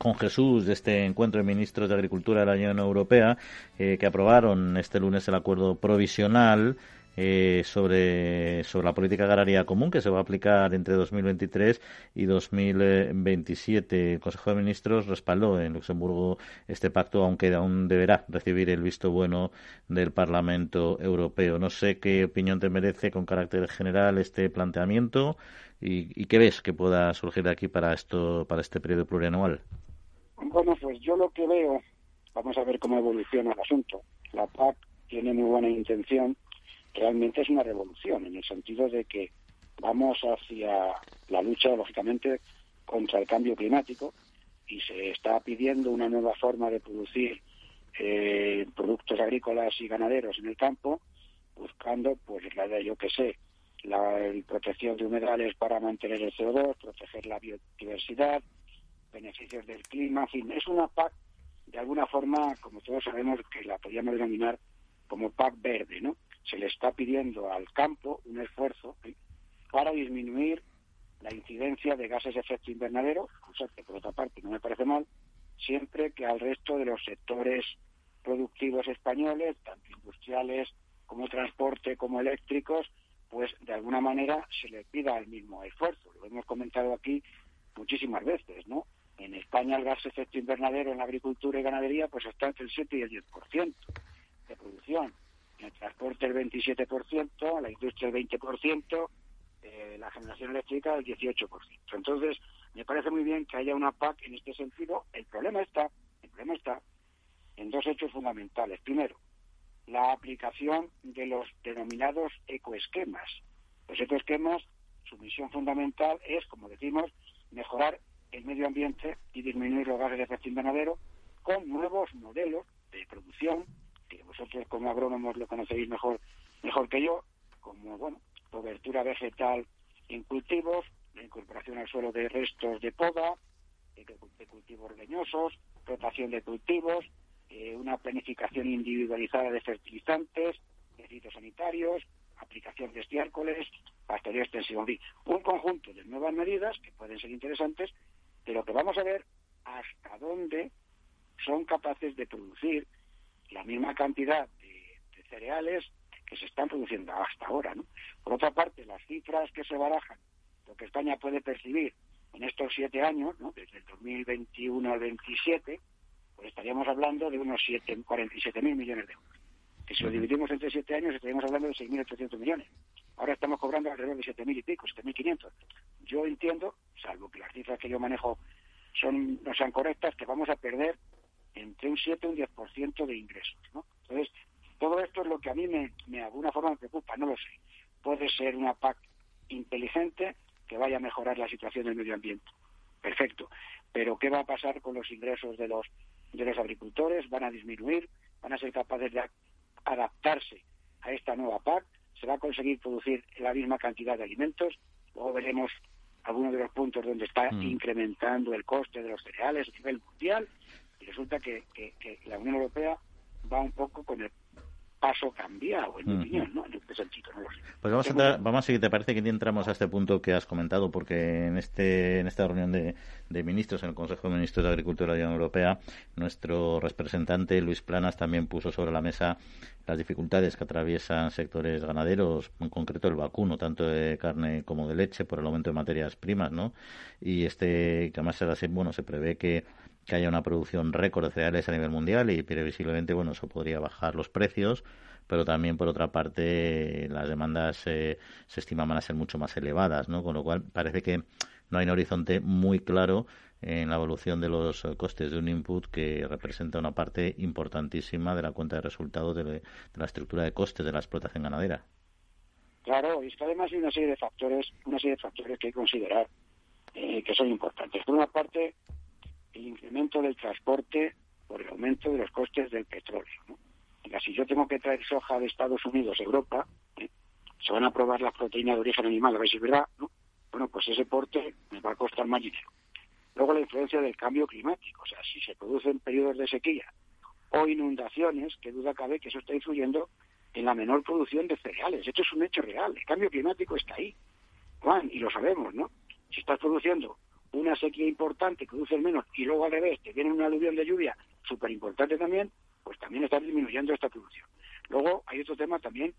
con Jesús de este encuentro de ministros de Agricultura de la Unión Europea eh, que aprobaron este lunes el acuerdo provisional eh, sobre, sobre la política agraria común que se va a aplicar entre 2023 y 2027. El Consejo de Ministros respaldó en Luxemburgo este pacto, aunque aún deberá recibir el visto bueno del Parlamento Europeo. No sé qué opinión te merece con carácter general este planteamiento y, qué ves que pueda surgir de aquí para esto para este periodo plurianual. Bueno, pues yo lo que veo, vamos a ver cómo evoluciona el asunto. La PAC tiene muy buena intención realmente es una revolución, en el sentido de que vamos hacia la lucha, lógicamente, contra el cambio climático y se está pidiendo una nueva forma de producir eh, productos agrícolas y ganaderos en el campo, buscando, pues, la yo que sé, la protección de humedales para mantener el CO2, proteger la biodiversidad, beneficios del clima, en fin, es una PAC, de alguna forma, como todos sabemos, que la podríamos denominar como PAC verde, ¿no? Se le está pidiendo al campo un esfuerzo ¿eh? para disminuir la incidencia de gases de efecto invernadero, cosa que por otra parte no me parece mal, siempre que al resto de los sectores productivos españoles, tanto industriales como transporte como eléctricos, pues de alguna manera se le pida el mismo esfuerzo. Lo hemos comentado aquí muchísimas veces, ¿no? En España el gas de efecto invernadero en la agricultura y ganadería pues está entre el 7 y el 10% de producción. El transporte el 27%, la industria el 20%, eh, la generación eléctrica el 18%. Entonces, me parece muy bien que haya una PAC en este sentido. El problema está, el problema está en dos hechos fundamentales. Primero, la aplicación de los denominados ecoesquemas. Los ecoesquemas, su misión fundamental es, como decimos, mejorar el medio ambiente y disminuir los gases de efecto invernadero con nuevos modelos de producción, que vosotros como agrónomos lo conocéis mejor, mejor que yo, como bueno, cobertura vegetal en cultivos, la incorporación al suelo de restos de poda, de cultivos leñosos, rotación de cultivos, eh, una planificación individualizada de fertilizantes, de fitosanitarios, aplicación de estiércoles, pastoreo extensivo, un conjunto de nuevas medidas que pueden ser interesantes, pero que vamos a ver hasta dónde son capaces de producir la misma cantidad de, cereales que se están produciendo hasta ahora. ¿no? Por otra parte, las cifras que se barajan, lo que España puede percibir en estos siete años, ¿no? desde el 2021 al 27, pues estaríamos hablando de unos 47.000 millones de euros. Que si lo dividimos entre siete años estaríamos hablando de 6.800 millones. Ahora estamos cobrando alrededor de 7.000 y pico, 7.500. Yo entiendo, salvo que las cifras que yo manejo son no sean correctas, que vamos a perder entre un 7 y un 10% de ingresos. ¿no? Entonces, todo esto es lo que a mí me, de alguna forma me preocupa, no lo sé. Puede ser una PAC inteligente que vaya a mejorar la situación del medio ambiente. Perfecto. Pero ¿qué va a pasar con los ingresos de los de los agricultores van a disminuir, van a ser capaces de adaptarse a esta nueva PAC, se va a conseguir producir la misma cantidad de alimentos, luego veremos algunos de los puntos donde está mm. incrementando el coste de los cereales a nivel mundial, y resulta que, que la Unión Europea va un poco con el paso cambiado, en mi opinión, ¿no? En este sentido, no lo sé. Pues vamos a, vamos a seguir, ¿te parece que entramos a este punto que has comentado? Porque en este en esta reunión de, de ministros, en el Consejo de Ministros de Agricultura de la Unión Europea, nuestro representante Luis Planas también puso sobre la mesa las dificultades que atraviesan sectores ganaderos, en concreto el vacuno, tanto de carne como de leche, por el aumento de materias primas, ¿no? Y este, que además se, bueno, se prevé que que haya una producción récord de cereales a nivel mundial y previsiblemente, bueno, eso podría bajar los precios, pero también, por otra parte, las demandas eh, se estiman van a ser mucho más elevadas, ¿no? Con lo cual parece que no hay un horizonte muy claro en la evolución de los costes de un input que representa una parte importantísima de la cuenta de resultados de, la estructura de costes de la explotación ganadera. Claro, y es que además hay una serie de factores, una serie de factores que hay que considerar eh, que son importantes. Por una parte, el incremento del transporte por el aumento de los costes del petróleo. ¿no? si yo tengo que traer soja de Estados Unidos a Europa, ¿eh? se van a probar las proteínas de origen animal, a ver si es verdad, ¿no? Bueno, pues ese porte me va a costar más dinero. Luego la influencia del cambio climático, o sea, si se producen periodos de sequía o inundaciones, que duda cabe que eso está influyendo en la menor producción de cereales. Esto es un hecho real, el cambio climático está ahí, Juan, y lo sabemos, ¿no? Si estás produciendo una sequía importante, que produce menos, y luego al revés, te viene una aluvión de lluvia súper importante también, pues también está disminuyendo esta producción. Luego hay otro tema también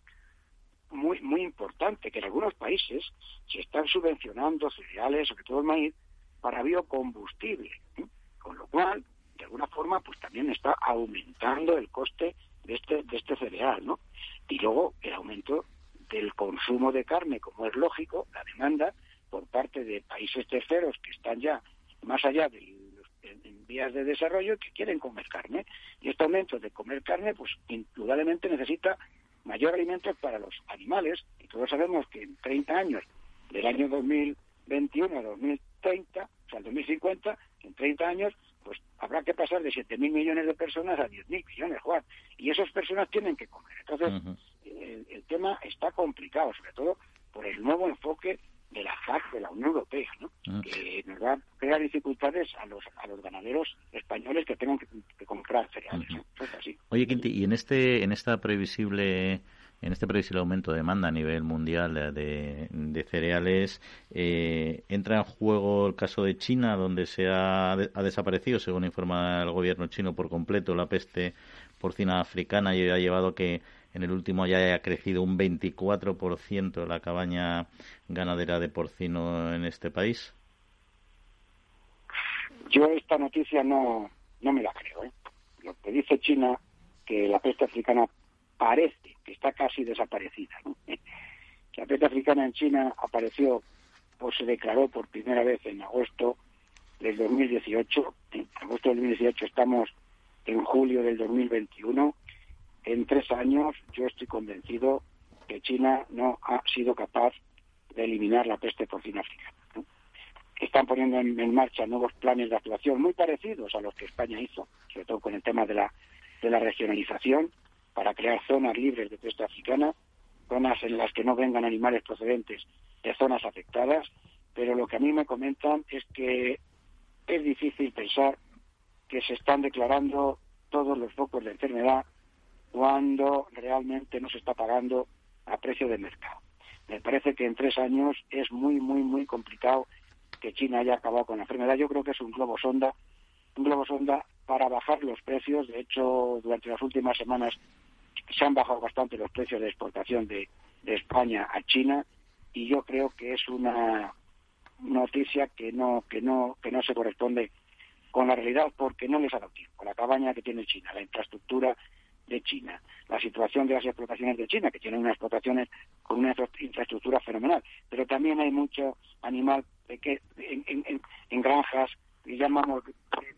muy muy importante, que en algunos países se están subvencionando cereales, sobre todo el maíz, para biocombustible, con lo cual, de alguna forma, pues también está aumentando el coste de este, de este cereal, ¿no? Y luego el aumento del consumo de carne, como es lógico, la demanda, por parte de países terceros que están ya más allá de en, vías de desarrollo que quieren comer carne. Y este aumento de comer carne, pues indudablemente necesita mayor alimento para los animales. Y todos sabemos que en 30 años, del año 2021 a 2030, sea, el 2050, en 30 años, pues habrá que pasar de 7.000 millones de personas a 10.000 millones, Juan. Y esas personas tienen que comer. Entonces, el, tema está complicado, sobre todo por el nuevo enfoque de la FAC, de la Unión Europea, ¿no? que nos va a crear dificultades a los, a los ganaderos españoles que tengan que, comprar cereales. así. Oye, Quinti, y en, este, en esta previsible en este previsible aumento de demanda a nivel mundial de, cereales, eh, entra en juego el caso de China, donde se ha, ha, desaparecido, según informa el gobierno chino por completo, la peste porcina africana y ha llevado a que en el último ya haya crecido un 24% la cabaña ganadera de porcino en este país. Yo esta noticia no, no me la creo. ¿eh? Lo que dice China, que la peste africana parece que está casi desaparecida. ¿no? La peste africana en China apareció, pues se declaró por primera vez en agosto del 2018. En agosto del 2018 estamos en julio del 2021. En tres años yo estoy convencido que China no ha sido capaz de eliminar la peste porcina africana. Están poniendo en, marcha nuevos planes de actuación muy parecidos a los que España hizo, sobre todo con el tema de la, de la regionalización, para crear zonas libres de peste africana, zonas en las que no vengan animales procedentes de zonas afectadas, pero lo que a mí me comentan es que es difícil pensar que se están declarando todos los focos de enfermedad cuando realmente no se está pagando a precio de mercado. Me parece que en tres años es muy, muy, muy complicado que China haya acabado con la enfermedad. Yo creo que es un globo sonda, un globo sonda para bajar los precios. De hecho, durante las últimas semanas se han bajado bastante los precios de exportación de, España a China y yo creo que es una noticia que no que no que no se corresponde con la realidad porque no les ha dado tiempo. La cabaña que tiene China, la infraestructura de China, la situación de las explotaciones de China, que tienen unas explotaciones con una infraestructura fenomenal, pero también hay mucho animal en, granjas, que llamamos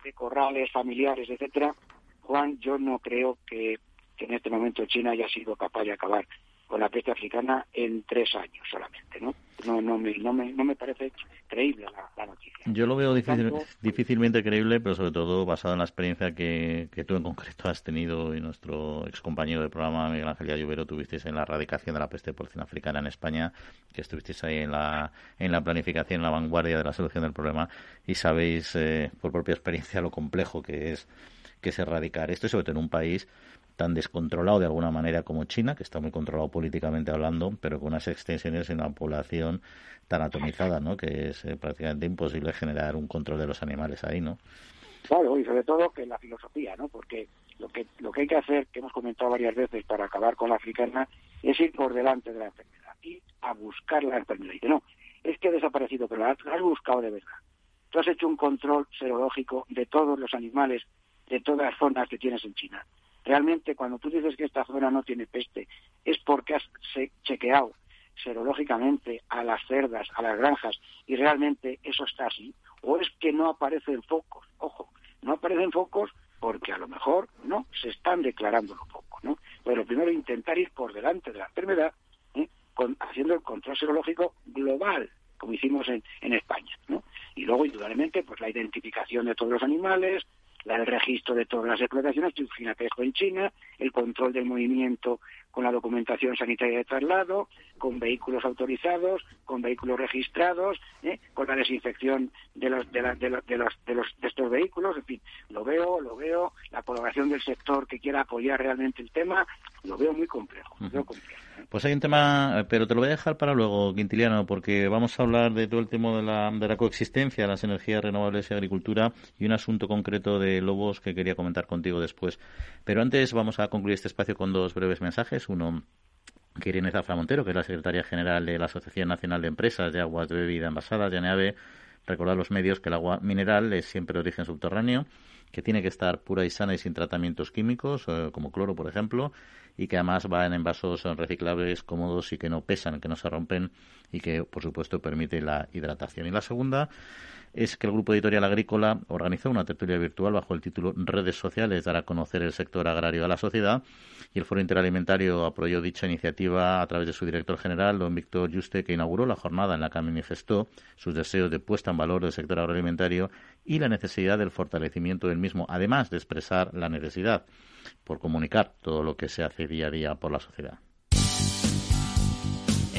de corrales familiares, etcétera. Juan, yo no creo que en este momento China haya sido capaz de acabar con la peste africana en tres años solamente, ¿no? No, no, me, no, me, no me parece creíble la, noticia. Yo lo veo difícilmente creíble, pero sobre todo basado en la experiencia que, que tú en concreto has tenido y nuestro ex compañero de programa, Miguel Ángel Lluvero, tuvisteis en la erradicación de la peste porcina africana en España, que estuvisteis ahí en la, en la planificación, en la vanguardia de la solución del problema y sabéis eh, por propia experiencia lo complejo que es que es erradicar esto y sobre todo en un país tan descontrolado de alguna manera como China, que está muy controlado políticamente hablando, pero con unas extensiones en la población tan atomizada, ¿no? Que es eh, prácticamente imposible generar un control de los animales ahí, ¿no? Claro, y sobre todo que la filosofía, ¿no? Porque lo que lo que hay que hacer, que hemos comentado varias veces para acabar con la africana, es ir por delante de la enfermedad y a buscar la enfermedad. Y que no, es que ha desaparecido, pero la has buscado de verdad. Tú has hecho un control serológico de todos los animales de todas las zonas que tienes en China Realmente, cuando tú dices que esta zona no tiene peste, es porque has chequeado serológicamente a las cerdas, a las granjas, y realmente eso está así, o es que no aparecen focos. Ojo, no aparecen focos porque a lo mejor no se están declarando los focos, ¿no? Pero lo primero intentar ir por delante de la enfermedad, ¿eh? haciendo el control serológico global, como hicimos en, en España, ¿no? Y luego, indudablemente, pues la identificación de todos los animales, el registro de todas las explotaciones, fíjate esto en China, el control del movimiento con la documentación sanitaria de traslado, con vehículos autorizados, con vehículos registrados, ¿eh? con la desinfección de los de, de, los, de, los, de estos vehículos, en fin, lo veo, lo veo, la colaboración del sector que quiera apoyar realmente el tema, lo veo muy complejo, ¿eh? Pues hay un tema, pero te lo voy a dejar para luego, Quintiliano, porque vamos a hablar de todo el tema de la, de la coexistencia, las energías renovables y agricultura y un asunto concreto de lobos que quería comentar contigo después. Pero antes vamos a concluir este espacio con dos breves mensajes. Uno que Irene Zafra Montero, que es la secretaria general de la Asociación Nacional de Empresas de Aguas de Bebida Envasadas, de ANEAVE, recordar los medios que el agua mineral es siempre de origen subterráneo, que tiene que estar pura y sana y sin tratamientos químicos, eh, como cloro, por ejemplo, y que además van en vasos reciclables, cómodos y que no pesan, que no se rompen y que, por supuesto, permite la hidratación. Y la segunda es que el Grupo Editorial Agrícola organizó una tertulia virtual bajo el título Redes sociales, dar a conocer el sector agrario a la sociedad y el Foro Interalimentario apoyó dicha iniciativa a través de su director general, don Víctor Juste, que inauguró la jornada en la que manifestó sus deseos de puesta en valor del sector agroalimentario y la necesidad del fortalecimiento del mismo, además de expresar la necesidad por comunicar todo lo que se hace día a día por la sociedad.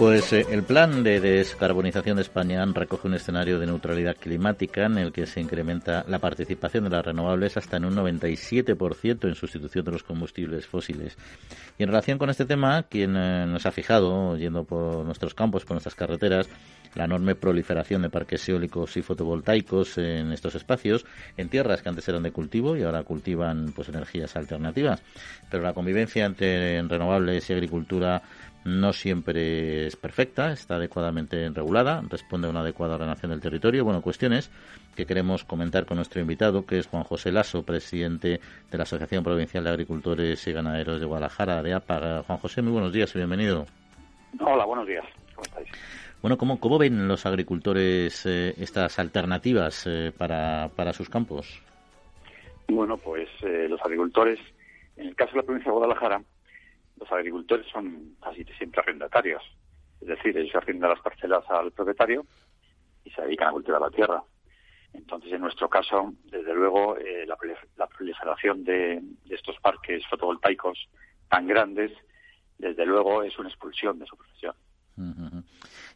Pues eh, el plan de descarbonización de España recoge un escenario de neutralidad climática en el que se incrementa la participación de las renovables hasta en un 97% en sustitución de los combustibles fósiles. Y en relación con este tema, quien eh, nos ha fijado, yendo por nuestros campos, por nuestras carreteras, la enorme proliferación de parques eólicos y fotovoltaicos en estos espacios, en tierras que antes eran de cultivo y ahora cultivan pues energías alternativas. Pero la convivencia entre renovables y agricultura no siempre es perfecta, está adecuadamente regulada, responde a una adecuada ordenación del territorio. Bueno, cuestiones que queremos comentar con nuestro invitado, que es Juan José Lasso, presidente de la Asociación Provincial de Agricultores y Ganaderos de Guadalajara, de APA. Juan José, muy buenos días y bienvenido. Hola, buenos días. ¿Cómo estáis? Bueno, ¿cómo, cómo ven los agricultores eh, estas alternativas eh, para, para sus campos? Bueno, pues eh, los agricultores, en el caso de la provincia de Guadalajara, los agricultores son casi siempre arrendatarios. Es decir, ellos arrendan las parcelas al propietario y se dedican a cultivar la tierra. Entonces, en nuestro caso, desde luego, la, proliferación de, estos parques fotovoltaicos tan grandes, desde luego, es una expulsión de su profesión.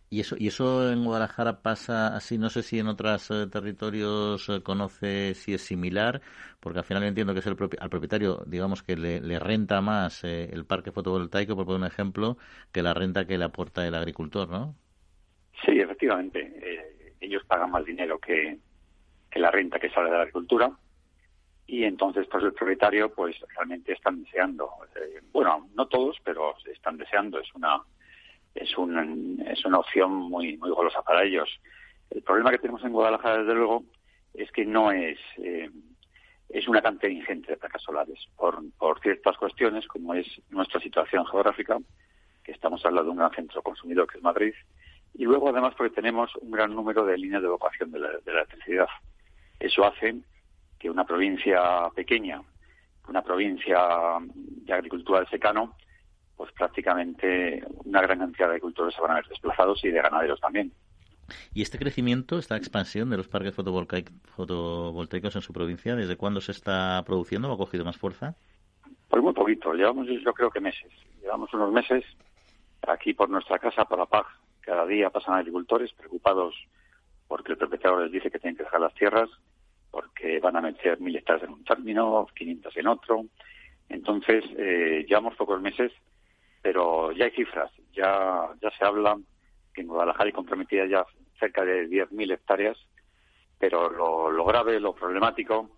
¿Y eso, ¿Y eso en Guadalajara pasa así? No sé si en otros eh, territorios eh, conoce si es similar, porque al final entiendo que es el al propietario, digamos que le, renta más eh, el parque fotovoltaico, por poner un ejemplo, que la renta que le aporta el agricultor, ¿no? Sí, efectivamente. ellos pagan más dinero que, la renta que sale de la agricultura y entonces pues el propietario pues realmente están deseando bueno no todos pero están deseando es una es, un, es una opción muy, muy golosa para ellos. El problema que tenemos en Guadalajara, desde luego, es que no es, eh, es una cantidad ingente de placas solares por, por ciertas cuestiones, como es nuestra situación geográfica, que estamos hablando de un gran centro consumidor que es Madrid, y luego además porque tenemos un gran número de líneas de evacuación de la, de la electricidad. Eso hace que una provincia pequeña, una provincia de agricultura de secano, pues prácticamente una gran cantidad de agricultores se van a ver desplazados y de ganaderos también. ¿Y este crecimiento, esta expansión de los parques fotovoltaicos en su provincia, desde cuándo se está produciendo o ha cogido más fuerza? Pues muy poquito, llevamos yo creo que meses. Llevamos unos meses aquí por nuestra casa, por la PAG. Cada día pasan agricultores preocupados porque el propietario les dice que tienen que dejar las tierras, porque van a meter mil hectáreas en un término, 500 en otro. Entonces, eh, llevamos pocos meses pero ya hay cifras, ya, ya se habla que en Guadalajara hay comprometida ya cerca de 10.000 hectáreas, pero lo, lo, grave, lo problemático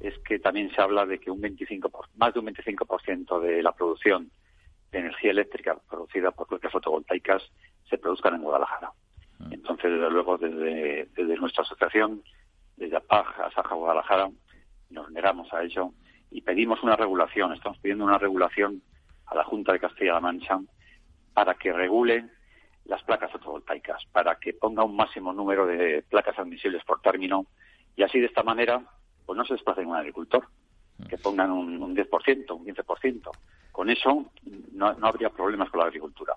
es que también se habla de que un 25 más de un 25% de la producción de energía eléctrica producida por placas fotovoltaicas se produzcan en Guadalajara. Ah. Entonces, desde luego, desde, desde nuestra asociación, desde APAG a Saja Guadalajara, nos negamos a ello y pedimos una regulación, estamos pidiendo una regulación a la Junta de Castilla-La Mancha para que regule las placas fotovoltaicas, para que ponga un máximo número de placas admisibles por término y así de esta manera pues no se desplacen un agricultor, que pongan un, 10%, un 15%. Con eso no, no habría problemas con la agricultura.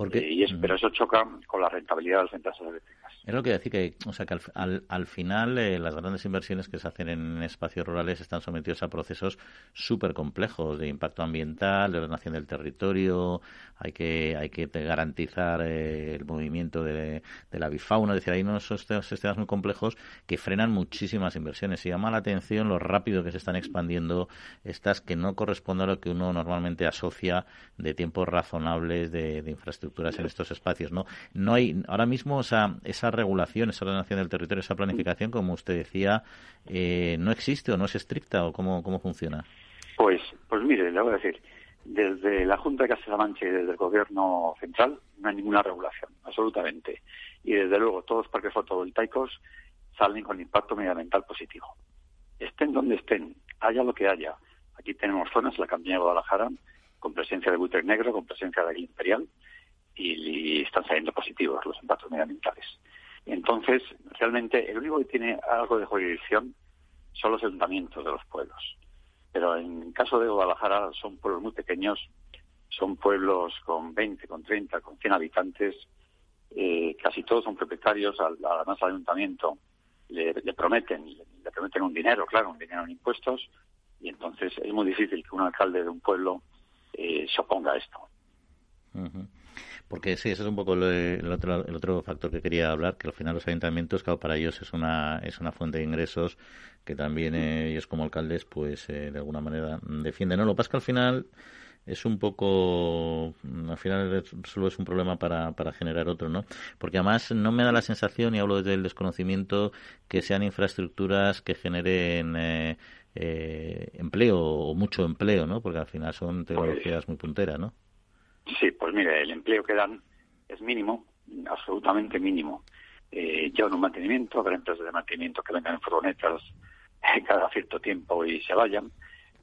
Porque, y es, pero eso choca con la rentabilidad de las empresas eléctricas. Es lo que decir que, o sea, que al, al, final eh, las grandes inversiones que se hacen en espacios rurales están sometidos a procesos súper complejos de impacto ambiental, de ordenación del territorio, hay que hay que garantizar eh, el movimiento de, la bifauna, es decir, hay unos sistemas muy complejos que frenan muchísimas inversiones. Y llama la atención lo rápido que se están expandiendo estas que no corresponden a lo que uno normalmente asocia de tiempos razonables de, de en estos espacios, ¿no? No hay ahora mismo esa, esa regulación, esa ordenación del territorio, esa planificación, como usted decía, eh, no existe o no es estricta o cómo, cómo funciona. Pues, pues mire, le voy a decir, desde la Junta de Castilla-La y desde el Gobierno central no hay ninguna regulación, absolutamente. Y desde luego todos los parques fotovoltaicos salen con impacto medioambiental positivo. Estén donde estén, haya lo que haya. Aquí tenemos zonas, la campiña de Guadalajara, con presencia de buitre negro, con presencia de imperial, y, están saliendo positivos los impactos medioambientales. Entonces, realmente, el único que tiene algo de jurisdicción son los ayuntamientos de los pueblos. Pero en el caso de Guadalajara son pueblos muy pequeños, son pueblos con 20, con 30, con 100 habitantes, eh, casi todos son propietarios, además al ayuntamiento le, prometen, le, prometen un dinero, claro, un dinero en impuestos, y entonces es muy difícil que un alcalde de un pueblo eh, se oponga a esto. Porque sí, ese es un poco el, otro, el otro factor que quería hablar, que al final los ayuntamientos, claro, para ellos es una, es una fuente de ingresos que también eh, ellos como alcaldes, pues eh, de alguna manera defienden. No, lo que pasa es que al final es un poco, al final solo es un problema para, para generar otro, ¿no? Porque además no me da la sensación, y hablo desde el desconocimiento, que sean infraestructuras que generen eh, empleo o mucho empleo, ¿no? Porque al final son tecnologías muy punteras, ¿no? Sí, pues mire, el empleo que dan es mínimo, absolutamente mínimo. Eh, llevan un mantenimiento, habrá empresas de mantenimiento que vengan en furgonetas cada cierto tiempo y se vayan.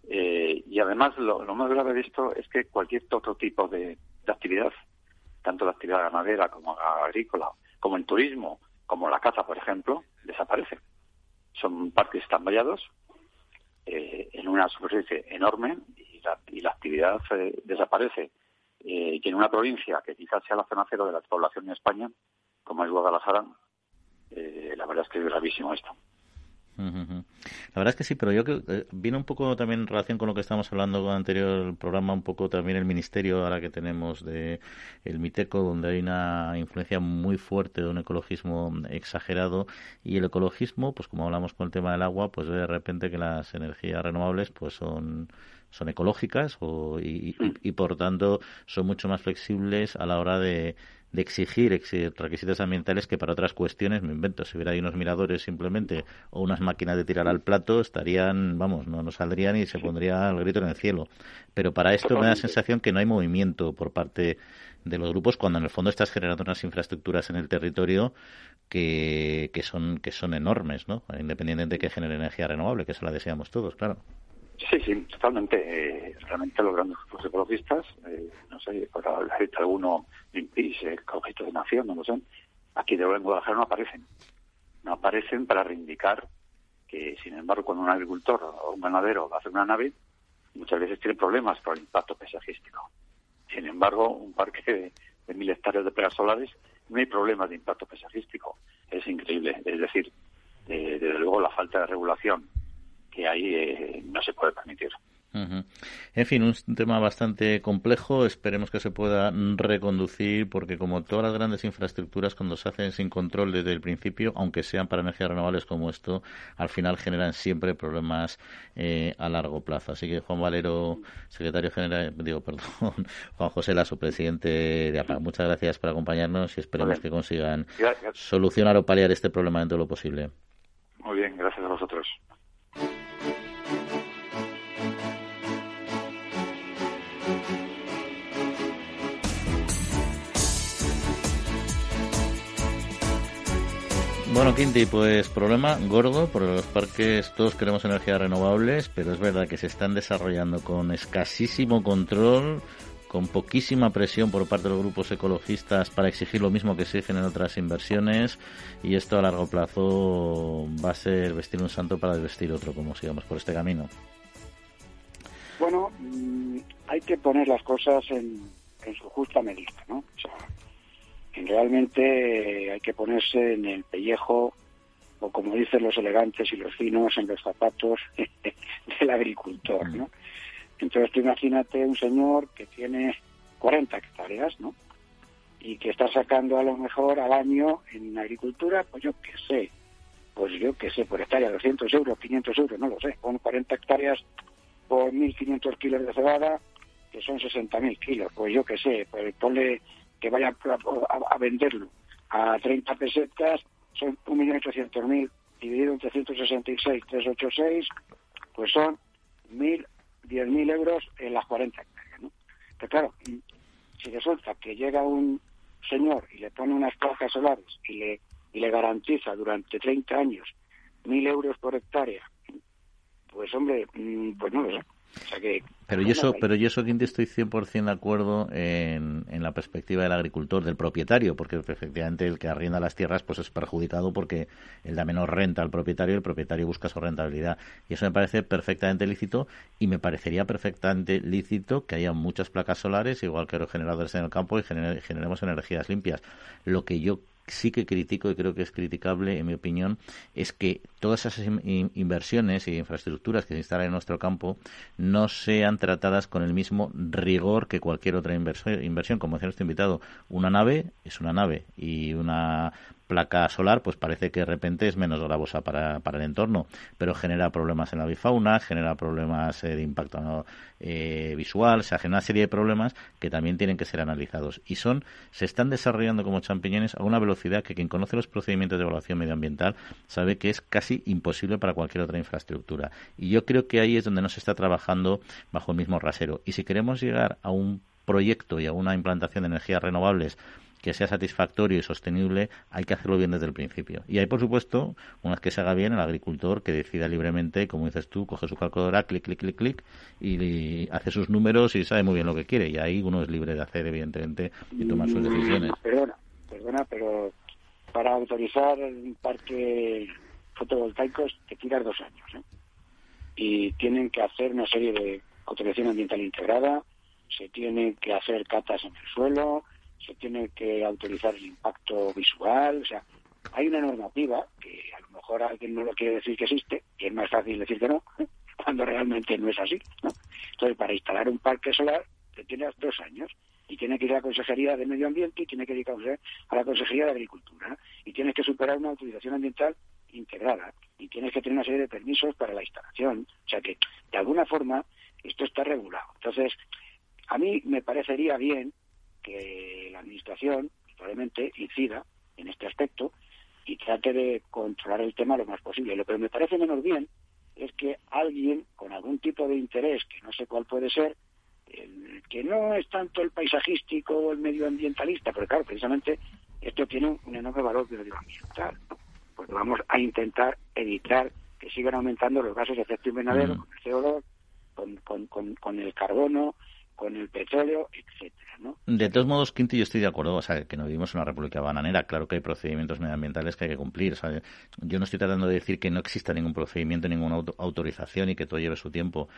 Eh, y además, lo, más grave de esto es que cualquier otro tipo de, actividad, tanto la actividad ganadera como agrícola, como el turismo, como la caza, por ejemplo, desaparece. Son parques están vallados eh, en una superficie enorme y la, y la actividad eh, desaparece eh, que en una provincia que quizás sea la zona cero de la población en España, como es Guadalajara, eh, la verdad es que es gravísimo esto. La verdad es que sí, pero yo que eh, viene un poco también en relación con lo que estábamos hablando con el anterior programa, un poco también el ministerio ahora que tenemos de el Miteco, donde hay una influencia muy fuerte de un ecologismo exagerado y el ecologismo, pues como hablamos con el tema del agua, pues de repente que las energías renovables pues son son ecológicas o, y, y, por tanto son mucho más flexibles a la hora de, de exigir, requisitos ambientales que para otras cuestiones, me invento, si hubiera ahí unos miradores simplemente o unas máquinas de tirar al plato, estarían, vamos, no, no saldrían y se pondría el grito en el cielo. Pero para esto me da la sensación que no hay movimiento por parte de los grupos cuando en el fondo estás generando unas infraestructuras en el territorio que, que son que son enormes, ¿no? Independientemente de que genere energía renovable, que eso la deseamos todos, claro. Sí, sí, totalmente. Eh, realmente los grandes grupos ecologistas, eh, no sé, por decir alguno, Greenpeace, Ecologistas de Nación, no lo sé, aquí de Guadalajara no aparecen. No aparecen para reivindicar que, sin embargo, cuando un agricultor o un ganadero hacer una nave, muchas veces tiene problemas por el impacto paisajístico. Sin embargo, un parque de, mil hectáreas de pegas solares no hay problemas de impacto paisajístico. Es increíble. Es decir, eh, desde luego la falta de regulación que ahí eh, no se puede permitir. En fin, un tema bastante complejo. Esperemos que se pueda reconducir, porque como todas las grandes infraestructuras, cuando se hacen sin control desde el principio, aunque sean para energías renovables como esto, al final generan siempre problemas eh, a largo plazo. Así que Juan Valero, secretario general, digo, perdón, Juan José Lazo, presidente de APA, muchas gracias por acompañarnos y esperemos que consigan solucionar o paliar este problema en todo lo posible. Muy bien, gracias a vosotros. Bueno, Quinti, pues problema gordo, porque los parques todos queremos energías renovables, pero es verdad que se están desarrollando con escasísimo control, con poquísima presión por parte de los grupos ecologistas para exigir lo mismo que exigen en otras inversiones y esto a largo plazo va a ser vestir un santo para desvestir otro, como sigamos por este camino. Bueno, mm, hay que poner las cosas en, su justa medida, ¿no? O sea, realmente hay que ponerse en el pellejo o como dicen los elegantes y los finos en los zapatos del agricultor, ¿no? Entonces tú imagínate un señor que tiene 40 hectáreas, ¿no? Y que está sacando a lo mejor al año en agricultura, pues yo qué sé, pues yo qué sé, por hectárea 200 euros, 500 euros, no lo sé, con 40 hectáreas por 1.500 kilos de cebada, que son 60.000 kilos, pues yo qué sé, pues ponle que vaya a, venderlo a 30 pesetas, son 1.800.000 dividido en 366, 386, pues son 1.000, 10.000 euros en las 40 hectáreas. ¿no? Pero claro, si resulta que llega un señor y le pone unas placas solares y le, y le garantiza durante 30 años 1.000 euros por hectárea, pues hombre, mm, pues no lo sé pero yo eso, pero yo eso estoy 100% de acuerdo en, en, la perspectiva del agricultor, del propietario, porque efectivamente el que arrienda las tierras pues es perjudicado porque él da menor renta al propietario y el propietario busca su rentabilidad. Y eso me parece perfectamente lícito y me parecería perfectamente lícito que haya muchas placas solares, igual que los generadores en el campo y generemos energías limpias. Lo que yo sí que critico y creo que es criticable, en mi opinión, es que todas esas inversiones y infraestructuras que se instalan en nuestro campo no sean tratadas con el mismo rigor que cualquier otra inversión. Como decía nuestro invitado, una nave es una nave y una placa solar, pues parece que de repente es menos gravosa para, para el entorno, pero genera problemas en la bifauna, genera problemas eh, de impacto eh, visual, se genera una serie de problemas que también tienen que ser analizados. Y son, se están desarrollando como champiñones a una velocidad que quien conoce los procedimientos de evaluación medioambiental sabe que es casi imposible para cualquier otra infraestructura. Y yo creo que ahí es donde no se está trabajando bajo el mismo rasero. Y si queremos llegar a un proyecto y a una implantación de energías renovables que sea satisfactorio y sostenible, hay que hacerlo bien desde el principio. Y hay, por supuesto, una vez que se haga bien, el agricultor que decida libremente, como dices tú, coge su calculadora, clic, clic, clic, clic, y, hace sus números y sabe muy bien lo que quiere. Y ahí uno es libre de hacer, evidentemente, y tomar sus decisiones. Perdona, perdona, pero para autorizar un parque fotovoltaico te tiras dos años. ¿eh? Y tienen que hacer una serie de autorización ambiental integrada, se tienen que hacer catas en el suelo, se tiene que autorizar el impacto visual, o sea, hay una normativa que a lo mejor alguien no lo quiere decir que existe, y es más fácil decir que no, cuando realmente no es así. Entonces, para instalar un parque solar, te tienes dos años y tiene que ir a la Consejería de Medio Ambiente y tiene que ir a la Consejería de Agricultura y tienes que superar una autorización ambiental integrada y tienes que tener una serie de permisos para la instalación. O sea que, de alguna forma, esto está regulado. Entonces, a mí me parecería bien que la Administración probablemente incida en este aspecto y trate de controlar el tema lo más posible. Lo que me parece menos bien es que alguien con algún tipo de interés, que no sé cuál puede ser, que no es tanto el paisajístico o el medioambientalista, porque claro, precisamente esto tiene un enorme valor medioambiental, porque vamos a intentar evitar que sigan aumentando los gases de efecto invernadero, mm. con el CO2, con, con, con el carbono, con el petróleo, etcétera, ¿no? De todos modos, Quinti, yo estoy de acuerdo, o sea, que no vivimos en una república bananera, claro que hay procedimientos medioambientales que hay que cumplir, o yo no estoy tratando de decir que no exista ningún procedimiento, ninguna autorización y que todo lleve su tiempo,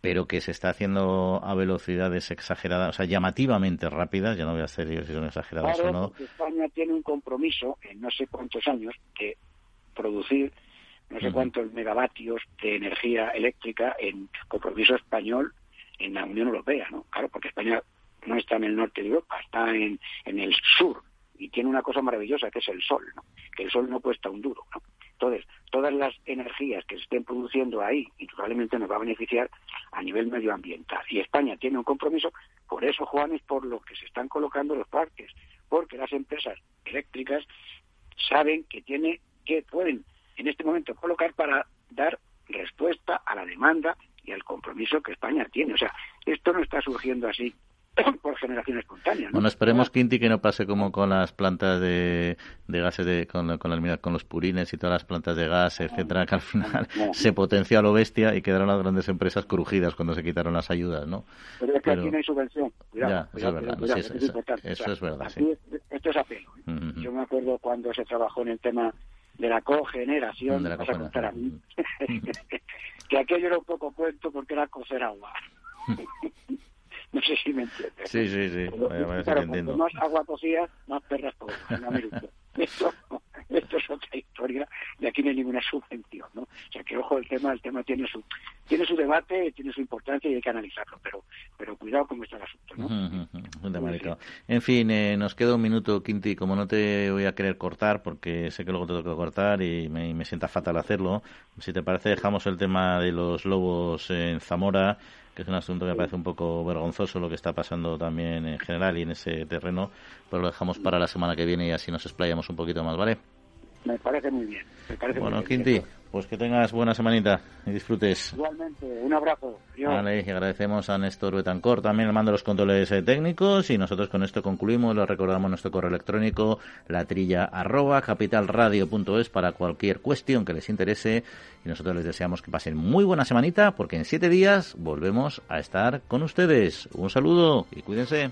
pero que se está haciendo a velocidades exageradas, o sea, llamativamente rápidas, ya no voy a hacer si son exageradas o no. España tiene un compromiso en no sé cuántos años de producir no sé cuántos megavatios de energía eléctrica en compromiso español en la Unión Europea, ¿no? Claro, porque España no está en el norte de Europa, está en, en el sur y tiene una cosa maravillosa que es el sol, ¿no? Que el sol no cuesta un duro, ¿no? Entonces, todas las energías que se estén produciendo ahí, probablemente nos va a beneficiar a nivel medioambiental. Y España tiene un compromiso, por eso, Juan, es por lo que se están colocando los parques, porque las empresas eléctricas saben que tiene, que pueden en este momento colocar para dar respuesta a la demanda y al compromiso que España tiene. O sea, esto no está surgiendo así por generación espontánea. Bueno, esperemos, Quinti, que no pase como con las plantas de, de gases, de, con, con, con, los purines y todas las plantas de gas, etcétera, que al final se potenció a lo bestia y quedaron las grandes empresas crujidas cuando se quitaron las ayudas, ¿no? Pero es que aquí no hay subvención. ya, eso es verdad. eso, es verdad, sí. Esto es apelo. ¿eh? Yo me acuerdo cuando se trabajó en el tema de la cogeneración, de la vas a contar a mí, que aquello era un poco cuento porque era cocer agua. No sé si me entiendes. Sí, sí, sí. Pero, más agua cocida, más perras por Esto, esto es otra historia y aquí no hay ninguna subvención, ¿no? O sea que ojo el tema, el tema tiene su tiene su debate, tiene su importancia y hay que analizarlo, pero pero cuidado cómo está el asunto, ¿no? En fin, eh, nos queda un minuto, Quinti, como no te voy a querer cortar porque sé que luego te tengo que cortar y me, me sienta fatal hacerlo. Si te parece dejamos el tema de los lobos en Zamora que es un asunto que me parece un poco vergonzoso lo que está pasando también en general y en ese terreno, pero lo dejamos para la semana que viene y así nos explayamos un poquito más, ¿vale? Me parece muy bien. bueno, Quinti, pues que tengas buena semanita y disfrutes. Igualmente, un abrazo. Vale, y agradecemos a Néstor Betancor también el mando de los controles eh, técnicos y nosotros con esto concluimos. Lo recordamos nuestro correo electrónico, latrilla arroba capitalradio.es para cualquier cuestión que les interese y nosotros les deseamos que pasen muy buena semanita porque en siete días volvemos a estar con ustedes. Un saludo y cuídense.